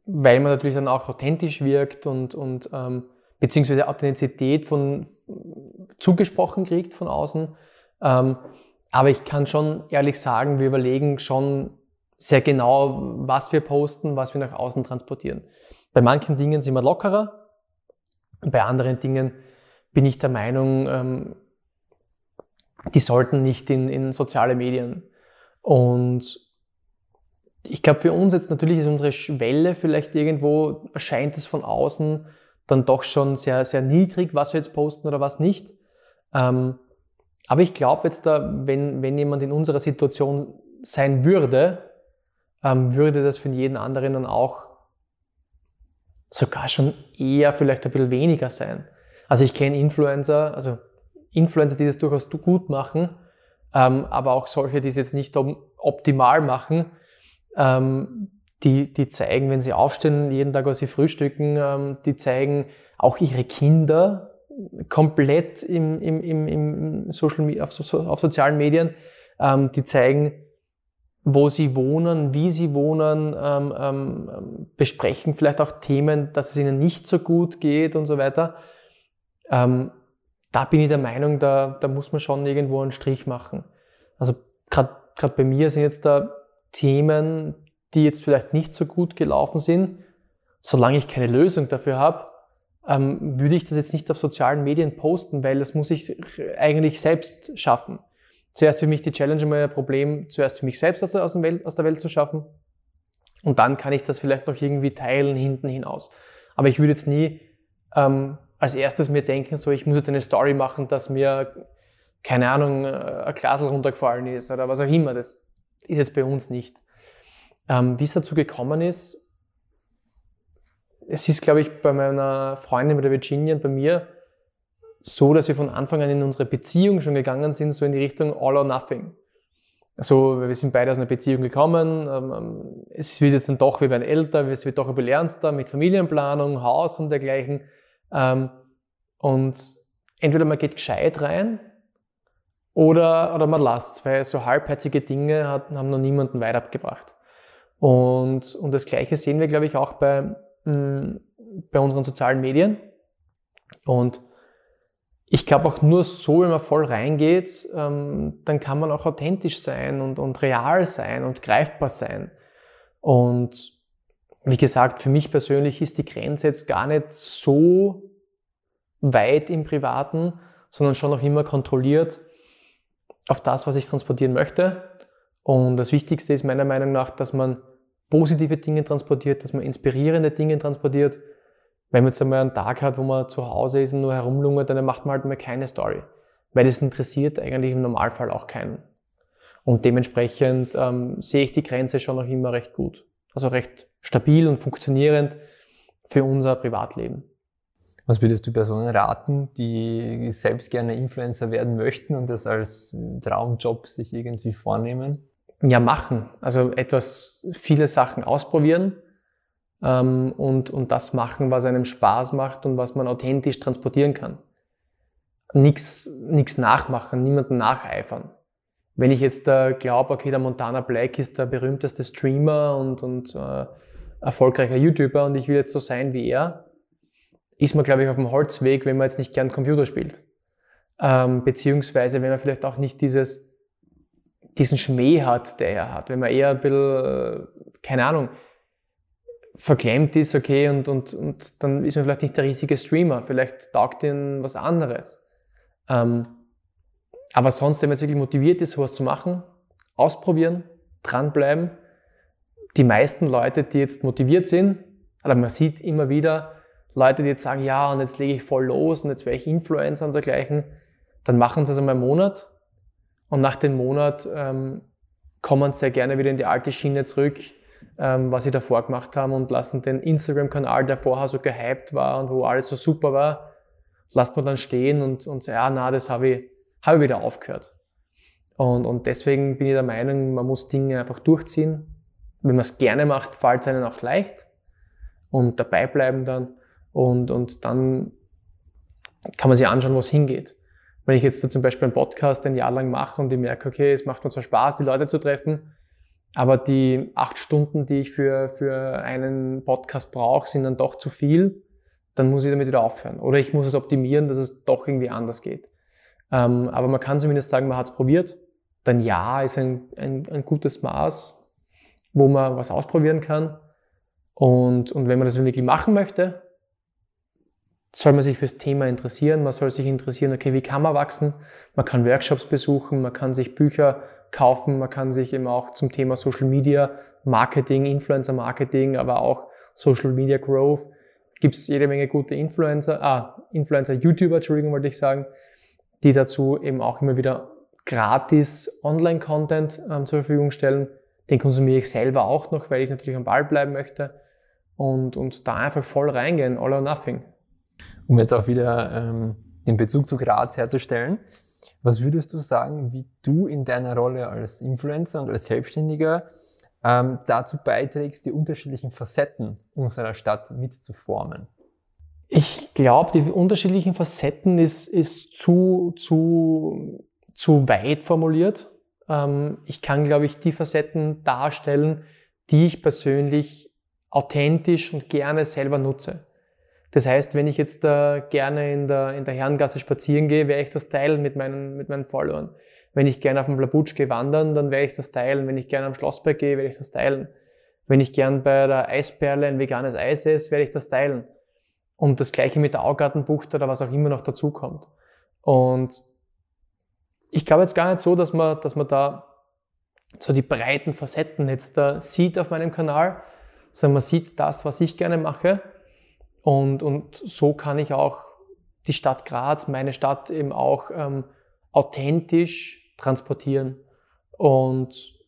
weil man natürlich dann auch authentisch wirkt und, und ähm, beziehungsweise Authentizität von zugesprochen kriegt von außen. Ähm, aber ich kann schon ehrlich sagen, wir überlegen schon sehr genau, was wir posten, was wir nach außen transportieren. Bei manchen Dingen sind wir lockerer, bei anderen Dingen bin ich der Meinung, ähm, die sollten nicht in, in soziale Medien. Und ich glaube, für uns jetzt natürlich ist unsere Schwelle vielleicht irgendwo, erscheint es von außen dann doch schon sehr, sehr niedrig, was wir jetzt posten oder was nicht. Ähm, aber ich glaube jetzt da, wenn, wenn jemand in unserer Situation sein würde, ähm, würde das für jeden anderen dann auch sogar schon eher vielleicht ein bisschen weniger sein. Also ich kenne Influencer, also Influencer, die das durchaus gut machen, ähm, aber auch solche, die es jetzt nicht optimal machen, ähm, die, die zeigen, wenn sie aufstehen, jeden Tag, was sie frühstücken, ähm, die zeigen auch ihre Kinder komplett im, im, im, im Social, auf, auf sozialen Medien. Ähm, die zeigen, wo sie wohnen, wie sie wohnen, ähm, ähm, besprechen vielleicht auch Themen, dass es ihnen nicht so gut geht und so weiter. Ähm, da bin ich der Meinung, da, da muss man schon irgendwo einen Strich machen. Also gerade bei mir sind jetzt da Themen, die jetzt vielleicht nicht so gut gelaufen sind, solange ich keine Lösung dafür habe, ähm, würde ich das jetzt nicht auf sozialen Medien posten, weil das muss ich eigentlich selbst schaffen. Zuerst für mich die Challenge, mal ein Problem zuerst für mich selbst aus der, aus, Welt, aus der Welt zu schaffen Und dann kann ich das vielleicht noch irgendwie teilen hinten hinaus. Aber ich würde jetzt nie ähm, als erstes mir denken, so ich muss jetzt eine Story machen, dass mir, keine Ahnung, äh, ein Glasl runtergefallen ist oder was auch immer. Das ist jetzt bei uns nicht. Ähm, wie es dazu gekommen ist, es ist, glaube ich, bei meiner Freundin, bei der Virginia und bei mir so, dass wir von Anfang an in unsere Beziehung schon gegangen sind, so in die Richtung All or Nothing. Also wir sind beide aus einer Beziehung gekommen, ähm, ähm, es wird jetzt dann doch, wir werden älter, es wird doch ein ernster mit Familienplanung, Haus und dergleichen. Ähm, und entweder man geht gescheit rein oder, oder man lasst weil so halbherzige Dinge hat, haben noch niemanden weit abgebracht. Und, und das Gleiche sehen wir, glaube ich, auch bei, mm, bei unseren sozialen Medien. Und ich glaube auch nur so, wenn man voll reingeht, ähm, dann kann man auch authentisch sein und, und real sein und greifbar sein. Und wie gesagt, für mich persönlich ist die Grenze jetzt gar nicht so weit im Privaten, sondern schon noch immer kontrolliert auf das, was ich transportieren möchte. Und das Wichtigste ist meiner Meinung nach, dass man positive Dinge transportiert, dass man inspirierende Dinge transportiert wenn man jetzt einmal einen Tag hat, wo man zu Hause ist und nur herumlungert, dann macht man halt mal keine Story. Weil das interessiert eigentlich im Normalfall auch keinen. Und dementsprechend ähm, sehe ich die Grenze schon noch immer recht gut. Also recht stabil und funktionierend für unser Privatleben. Was würdest du Personen raten, die selbst gerne Influencer werden möchten und das als Traumjob sich irgendwie vornehmen? Ja, machen. Also etwas, viele Sachen ausprobieren ähm, und, und das machen, was einem Spaß macht und was man authentisch transportieren kann. Nichts nachmachen, niemanden nacheifern. Wenn ich jetzt äh, glaube, okay, der Montana Black ist der berühmteste Streamer und, und äh, erfolgreicher YouTuber und ich will jetzt so sein wie er, ist man, glaube ich, auf dem Holzweg, wenn man jetzt nicht gern Computer spielt. Ähm, beziehungsweise wenn man vielleicht auch nicht dieses, diesen Schmäh hat, der er hat. Wenn man eher ein bisschen, äh, keine Ahnung, verklemmt ist, okay, und, und, und dann ist man vielleicht nicht der richtige Streamer. Vielleicht taugt ihnen was anderes. Ähm, aber sonst, wenn man jetzt wirklich motiviert ist, sowas zu machen, ausprobieren, dranbleiben. Die meisten Leute, die jetzt motiviert sind, aber man sieht immer wieder Leute, die jetzt sagen, ja, und jetzt lege ich voll los und jetzt wäre ich Influencer und dergleichen, dann machen sie es einmal einen Monat und nach dem Monat ähm, kommen sie sehr gerne wieder in die alte Schiene zurück, ähm, was sie davor gemacht haben und lassen den Instagram-Kanal, der vorher so gehypt war und wo alles so super war, lasst man dann stehen und, und ja, na, das habe ich, hab ich wieder aufgehört. Und, und deswegen bin ich der Meinung, man muss Dinge einfach durchziehen. Wenn man es gerne macht, fällt es einem auch leicht und dabei bleiben dann und, und dann kann man sich anschauen, wo es hingeht. Wenn ich jetzt zum Beispiel einen Podcast ein Jahr lang mache und ich merke, okay, es macht mir zwar Spaß, die Leute zu treffen, aber die acht Stunden, die ich für, für einen Podcast brauche, sind dann doch zu viel. Dann muss ich damit wieder aufhören. Oder ich muss es optimieren, dass es doch irgendwie anders geht. Ähm, aber man kann zumindest sagen, man hat es probiert. Dann ja ist ein, ein, ein gutes Maß, wo man was ausprobieren kann. Und, und wenn man das wirklich machen möchte, soll man sich fürs Thema interessieren. Man soll sich interessieren, okay, wie kann man wachsen? Man kann Workshops besuchen, man kann sich Bücher kaufen. Man kann sich eben auch zum Thema Social Media Marketing, Influencer Marketing, aber auch Social Media Growth gibt es jede Menge gute Influencer, ah, Influencer, YouTuber, Entschuldigung, wollte ich sagen, die dazu eben auch immer wieder gratis Online-Content ähm, zur Verfügung stellen. Den konsumiere ich selber auch noch, weil ich natürlich am Ball bleiben möchte und, und da einfach voll reingehen, all or nothing. Um jetzt auch wieder ähm, den Bezug zu Graz herzustellen, was würdest du sagen, wie du in deiner Rolle als Influencer und als Selbstständiger ähm, dazu beiträgst, die unterschiedlichen Facetten unserer Stadt mitzuformen? Ich glaube, die unterschiedlichen Facetten ist, ist zu, zu, zu weit formuliert. Ähm, ich kann, glaube ich, die Facetten darstellen, die ich persönlich authentisch und gerne selber nutze. Das heißt, wenn ich jetzt äh, gerne in der, in der Herrengasse spazieren gehe, werde ich das teilen mit meinen, mit meinen Followern. Wenn ich gerne auf dem Blabutsch gehe wandern, dann werde ich das teilen. Wenn ich gerne am Schlossberg gehe, werde ich das teilen. Wenn ich gern bei der Eisperle ein veganes Eis esse, werde ich das teilen. Und das gleiche mit der Augartenbucht oder was auch immer noch dazukommt. Und ich glaube jetzt gar nicht so, dass man, dass man da so die breiten Facetten jetzt da sieht auf meinem Kanal, sondern man sieht das, was ich gerne mache. Und, und so kann ich auch die Stadt Graz, meine Stadt eben auch ähm, authentisch transportieren. Und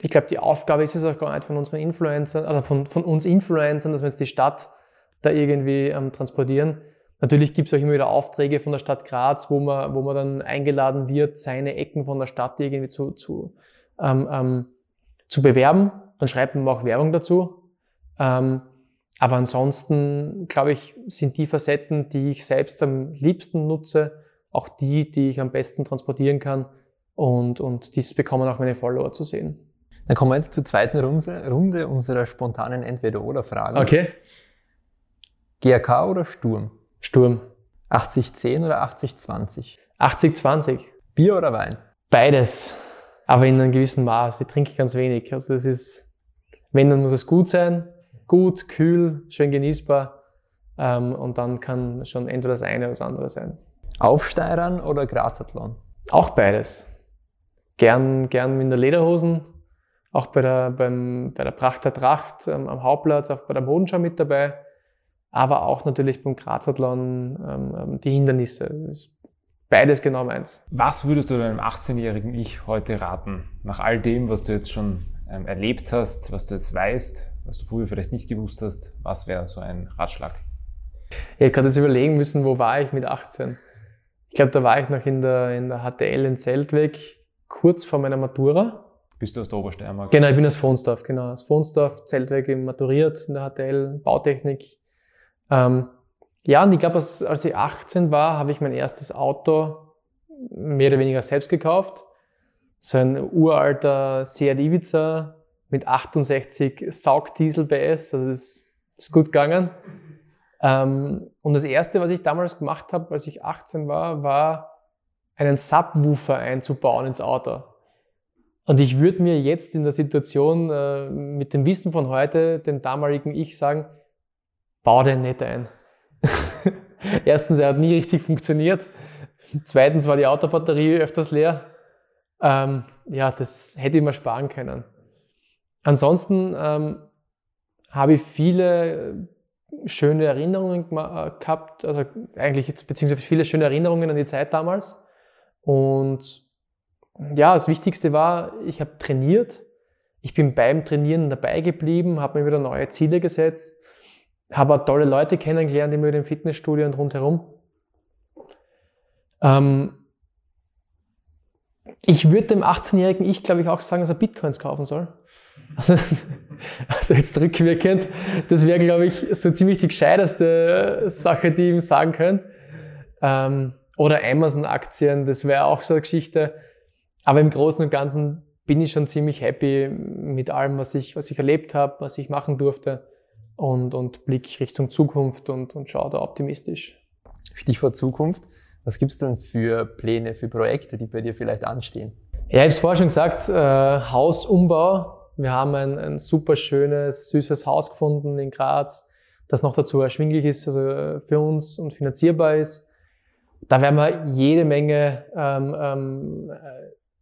ich glaube, die Aufgabe ist es auch gar nicht von unseren Influencern oder von, von uns Influencern, dass wir jetzt die Stadt da irgendwie ähm, transportieren. Natürlich gibt es auch immer wieder Aufträge von der Stadt Graz, wo man, wo man dann eingeladen wird, seine Ecken von der Stadt irgendwie zu, zu, ähm, ähm, zu bewerben. Dann schreibt man auch Werbung dazu. Ähm, aber ansonsten, glaube ich, sind die Facetten, die ich selbst am liebsten nutze, auch die, die ich am besten transportieren kann. Und, und dies bekommen auch meine Follower zu sehen. Dann kommen wir jetzt zur zweiten Runde, Runde unserer spontanen Entweder-Oder-Fragen. Okay. GRK oder Sturm? Sturm. 80-10 oder 80-20? 80-20. Bier oder Wein? Beides. Aber in einem gewissen Maß. Ich trinke ganz wenig. Also das ist, wenn, dann muss es gut sein. Gut, kühl, schön genießbar. Ähm, und dann kann schon entweder das eine oder das andere sein. Aufsteirern oder Grazathlon? Auch beides. Gern, gern in der Lederhosen, auch bei der, beim, bei der Pracht der Tracht ähm, am Hauptplatz, auch bei der Modenschau mit dabei, aber auch natürlich beim Grazathlon ähm, ähm die Hindernisse. Beides genau meins. Was würdest du deinem 18-jährigen Ich heute raten? Nach all dem, was du jetzt schon ähm, erlebt hast, was du jetzt weißt, was du früher vielleicht nicht gewusst hast, was wäre so ein Ratschlag? Ich habe gerade jetzt überlegen müssen, wo war ich mit 18? Ich glaube, da war ich noch in der, in der HTL in Zeltweg, kurz vor meiner Matura. Bist du aus der Obersteiermark? Genau, ich bin aus Fonsdorf, genau. Aus Fonsdorf, Zeltweg maturiert in der HTL, Bautechnik. Ähm, ja, und ich glaube, als, als ich 18 war, habe ich mein erstes Auto mehr oder weniger selbst gekauft. So ein uralter Seat Ibiza mit 68 Saugdiesel PS, also das ist gut gegangen. Ähm, und das erste, was ich damals gemacht habe, als ich 18 war, war einen Subwoofer einzubauen ins Auto. Und ich würde mir jetzt in der Situation äh, mit dem Wissen von heute, dem damaligen Ich sagen, bau den nicht ein. [laughs] Erstens, er hat nie richtig funktioniert. Zweitens war die Autobatterie öfters leer. Ähm, ja, das hätte ich mir sparen können. Ansonsten ähm, habe ich viele schöne Erinnerungen äh, gehabt, also eigentlich jetzt, beziehungsweise viele schöne Erinnerungen an die Zeit damals. Und ja, das Wichtigste war, ich habe trainiert. Ich bin beim Trainieren dabei geblieben, habe mir wieder neue Ziele gesetzt, habe tolle Leute kennengelernt immer im Fitnessstudio und rundherum. Ähm, ich würde dem 18-jährigen Ich, glaube ich, auch sagen, dass er Bitcoins kaufen soll. Also, [laughs] also jetzt rückwirkend, das wäre, glaube ich, so ziemlich die gescheiteste Sache, die ich ihm sagen könnte. Ähm, oder Amazon-Aktien, das wäre auch so eine Geschichte. Aber im Großen und Ganzen bin ich schon ziemlich happy mit allem, was ich, was ich erlebt habe, was ich machen durfte und, und blick Richtung Zukunft und, und schaue da optimistisch. Stichwort Zukunft. Was gibt es denn für Pläne, für Projekte, die bei dir vielleicht anstehen? Ja, ich habe es vorher schon gesagt, äh, Hausumbau. Wir haben ein, ein super schönes, süßes Haus gefunden in Graz, das noch dazu erschwinglich ist, also für uns und finanzierbar ist. Da werden wir jede Menge ähm, ähm,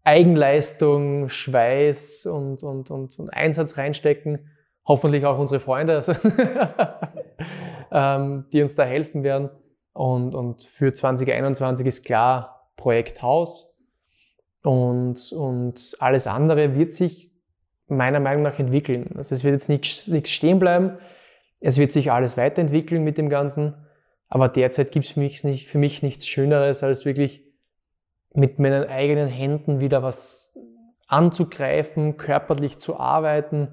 Eigenleistung, Schweiß und, und, und, und Einsatz reinstecken. Hoffentlich auch unsere Freunde, also [laughs] ähm, die uns da helfen werden. Und, und für 2021 ist klar Projekt Haus. Und, und alles andere wird sich meiner Meinung nach entwickeln. Also es wird jetzt nichts, nichts stehen bleiben. Es wird sich alles weiterentwickeln mit dem Ganzen. Aber derzeit gibt es für mich, nicht, für mich nichts Schöneres, als wirklich mit meinen eigenen Händen wieder was anzugreifen, körperlich zu arbeiten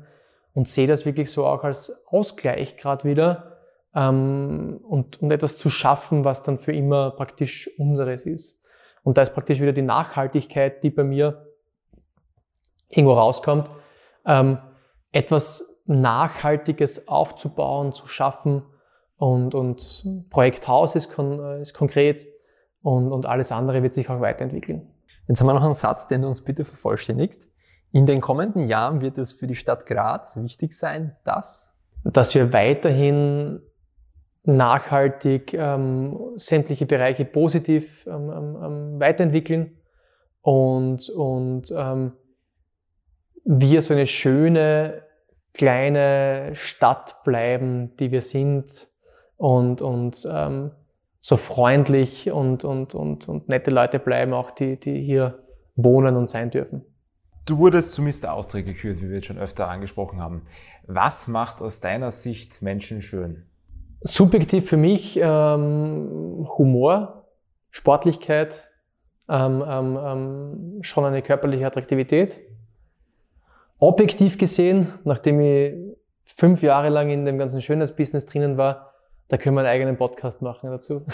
und sehe das wirklich so auch als Ausgleich gerade wieder ähm, und, und etwas zu schaffen, was dann für immer praktisch unseres ist. Und da ist praktisch wieder die Nachhaltigkeit, die bei mir irgendwo rauskommt, ähm, etwas Nachhaltiges aufzubauen, zu schaffen und, und Projekt Haus ist, kon ist konkret und, und alles andere wird sich auch weiterentwickeln. Jetzt haben wir noch einen Satz, den du uns bitte vervollständigst. In den kommenden Jahren wird es für die Stadt Graz wichtig sein, dass? Dass wir weiterhin nachhaltig ähm, sämtliche Bereiche positiv ähm, ähm, ähm weiterentwickeln und, und ähm, wir so eine schöne kleine Stadt bleiben, die wir sind und, und so freundlich und, und, und, und nette Leute bleiben, auch die, die hier wohnen und sein dürfen. Du wurdest zu Mr. Austria gekürt, wie wir jetzt schon öfter angesprochen haben. Was macht aus deiner Sicht Menschen schön? Subjektiv für mich ähm, Humor, Sportlichkeit, ähm, ähm, ähm schon eine körperliche Attraktivität objektiv gesehen, nachdem ich fünf Jahre lang in dem ganzen Schönheitsbusiness drinnen war, da können wir einen eigenen Podcast machen dazu.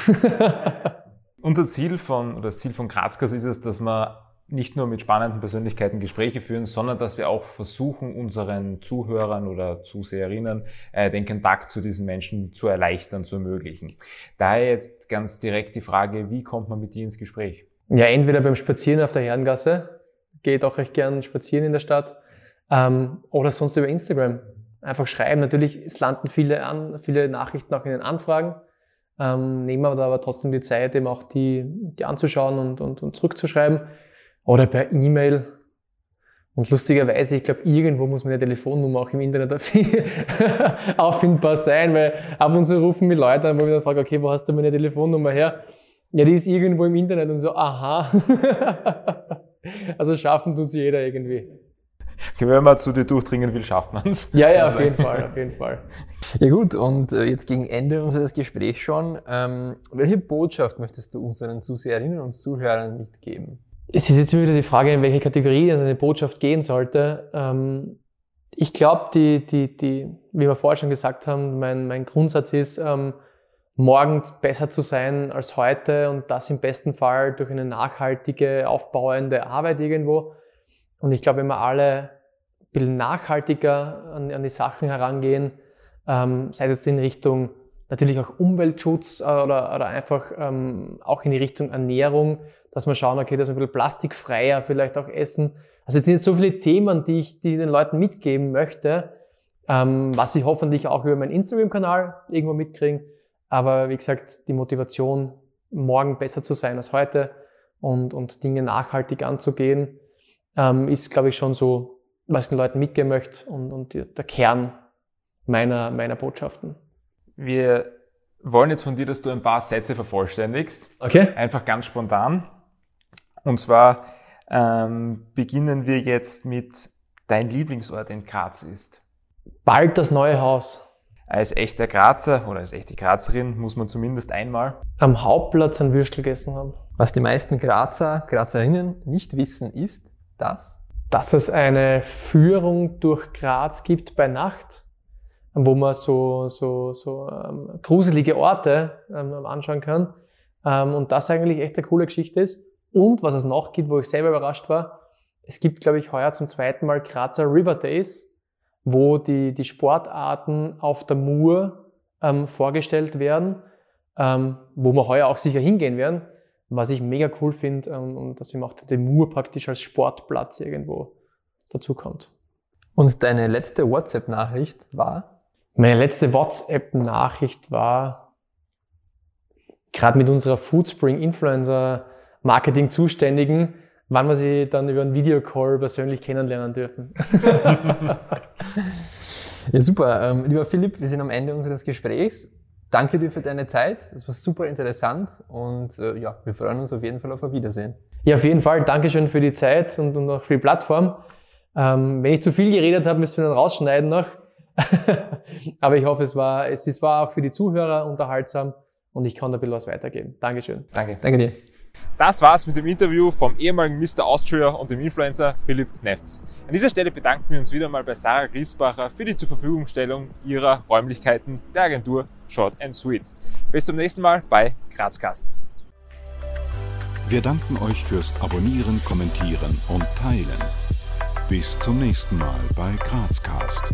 [laughs] Unser Ziel von, oder das Ziel von Grazgas ist es, dass wir nicht nur mit spannenden Persönlichkeiten Gespräche führen, sondern dass wir auch versuchen, unseren Zuhörern oder Zuseherinnen äh, den Kontakt zu diesen Menschen zu erleichtern, zu ermöglichen. Daher jetzt ganz direkt die Frage, wie kommt man mit dir ins Gespräch? Ja, entweder beim Spazieren auf der Herrengasse, gehe doch recht gern spazieren in der Stadt, ähm, oder sonst über Instagram. Einfach schreiben. Natürlich, es landen viele, an, viele Nachrichten auch in den Anfragen. Ähm, nehmen wir aber trotzdem die Zeit, eben auch die, die anzuschauen und, und, und zurückzuschreiben. Oder per E-Mail. Und lustigerweise, ich glaube, irgendwo muss meine Telefonnummer auch im Internet [laughs] auffindbar sein, weil ab und zu rufen mich Leute an, wo ich dann frage, okay, wo hast du meine Telefonnummer her? Ja, die ist irgendwo im Internet und so, aha. [laughs] also schaffen tut sie jeder irgendwie. Wenn man zu dir durchdringen will, schafft man es. Ja, ja, auf jeden Fall, auf jeden Fall. Ja gut, und äh, jetzt gegen Ende unseres Gesprächs schon, ähm, welche Botschaft möchtest du unseren Zuseherinnen und Zuhörern mitgeben? Es ist jetzt wieder die Frage, in welche Kategorie also eine Botschaft gehen sollte. Ähm, ich glaube, die, die, die, wie wir vorher schon gesagt haben, mein, mein Grundsatz ist, ähm, morgen besser zu sein als heute und das im besten Fall durch eine nachhaltige, aufbauende Arbeit irgendwo. Und ich glaube, wenn wir alle ein bisschen nachhaltiger an, an die Sachen herangehen, ähm, sei es in Richtung natürlich auch Umweltschutz äh, oder, oder einfach ähm, auch in die Richtung Ernährung, dass wir schauen, okay, dass wir ein bisschen plastikfreier vielleicht auch essen. Also jetzt sind jetzt so viele Themen, die ich, die ich den Leuten mitgeben möchte, ähm, was sie hoffentlich auch über meinen Instagram-Kanal irgendwo mitkriegen. Aber wie gesagt, die Motivation, morgen besser zu sein als heute und, und Dinge nachhaltig anzugehen, ähm, ist, glaube ich, schon so, was ich den Leuten mitgeben möchte und, und der Kern meiner, meiner Botschaften. Wir wollen jetzt von dir, dass du ein paar Sätze vervollständigst. Okay. Einfach ganz spontan. Und zwar ähm, beginnen wir jetzt mit dein Lieblingsort in Graz ist. Bald das neue Haus. Als echter Grazer oder als echte Grazerin muss man zumindest einmal am Hauptplatz ein Würstel gegessen haben. Was die meisten Grazer, Grazerinnen nicht wissen, ist, das? Dass es eine Führung durch Graz gibt bei Nacht, wo man so, so, so ähm, gruselige Orte ähm, anschauen kann. Ähm, und das eigentlich echt eine coole Geschichte ist. Und was es noch gibt, wo ich selber überrascht war, es gibt, glaube ich, heuer zum zweiten Mal Grazer River Days, wo die, die Sportarten auf der Mur ähm, vorgestellt werden, ähm, wo wir heuer auch sicher hingehen werden. Was ich mega cool finde, ähm, dass ihm auch der Mur praktisch als Sportplatz irgendwo dazu kommt. Und deine letzte WhatsApp-Nachricht war? Meine letzte WhatsApp-Nachricht war, gerade mit unserer Foodspring Influencer Marketing Zuständigen, wann wir sie dann über einen Videocall persönlich kennenlernen dürfen. [laughs] ja, super. Ähm, lieber Philipp, wir sind am Ende unseres Gesprächs. Danke dir für deine Zeit. Das war super interessant und äh, ja, wir freuen uns auf jeden Fall auf ein Wiedersehen. Ja, auf jeden Fall. Dankeschön für die Zeit und, und auch für die Plattform. Ähm, wenn ich zu viel geredet habe, müssen wir dann rausschneiden noch. [laughs] Aber ich hoffe, es war, es, es war auch für die Zuhörer unterhaltsam und ich kann da ein bisschen was weitergeben. Dankeschön. Danke. Danke dir. Das war's mit dem Interview vom ehemaligen Mr. Austria und dem Influencer Philipp Knefts. An dieser Stelle bedanken wir uns wieder mal bei Sarah Griesbacher für die zur Verfügungstellung ihrer Räumlichkeiten der Agentur Short and Sweet. Bis zum nächsten Mal bei Grazcast. Wir danken euch fürs Abonnieren, Kommentieren und Teilen. Bis zum nächsten Mal bei Grazcast.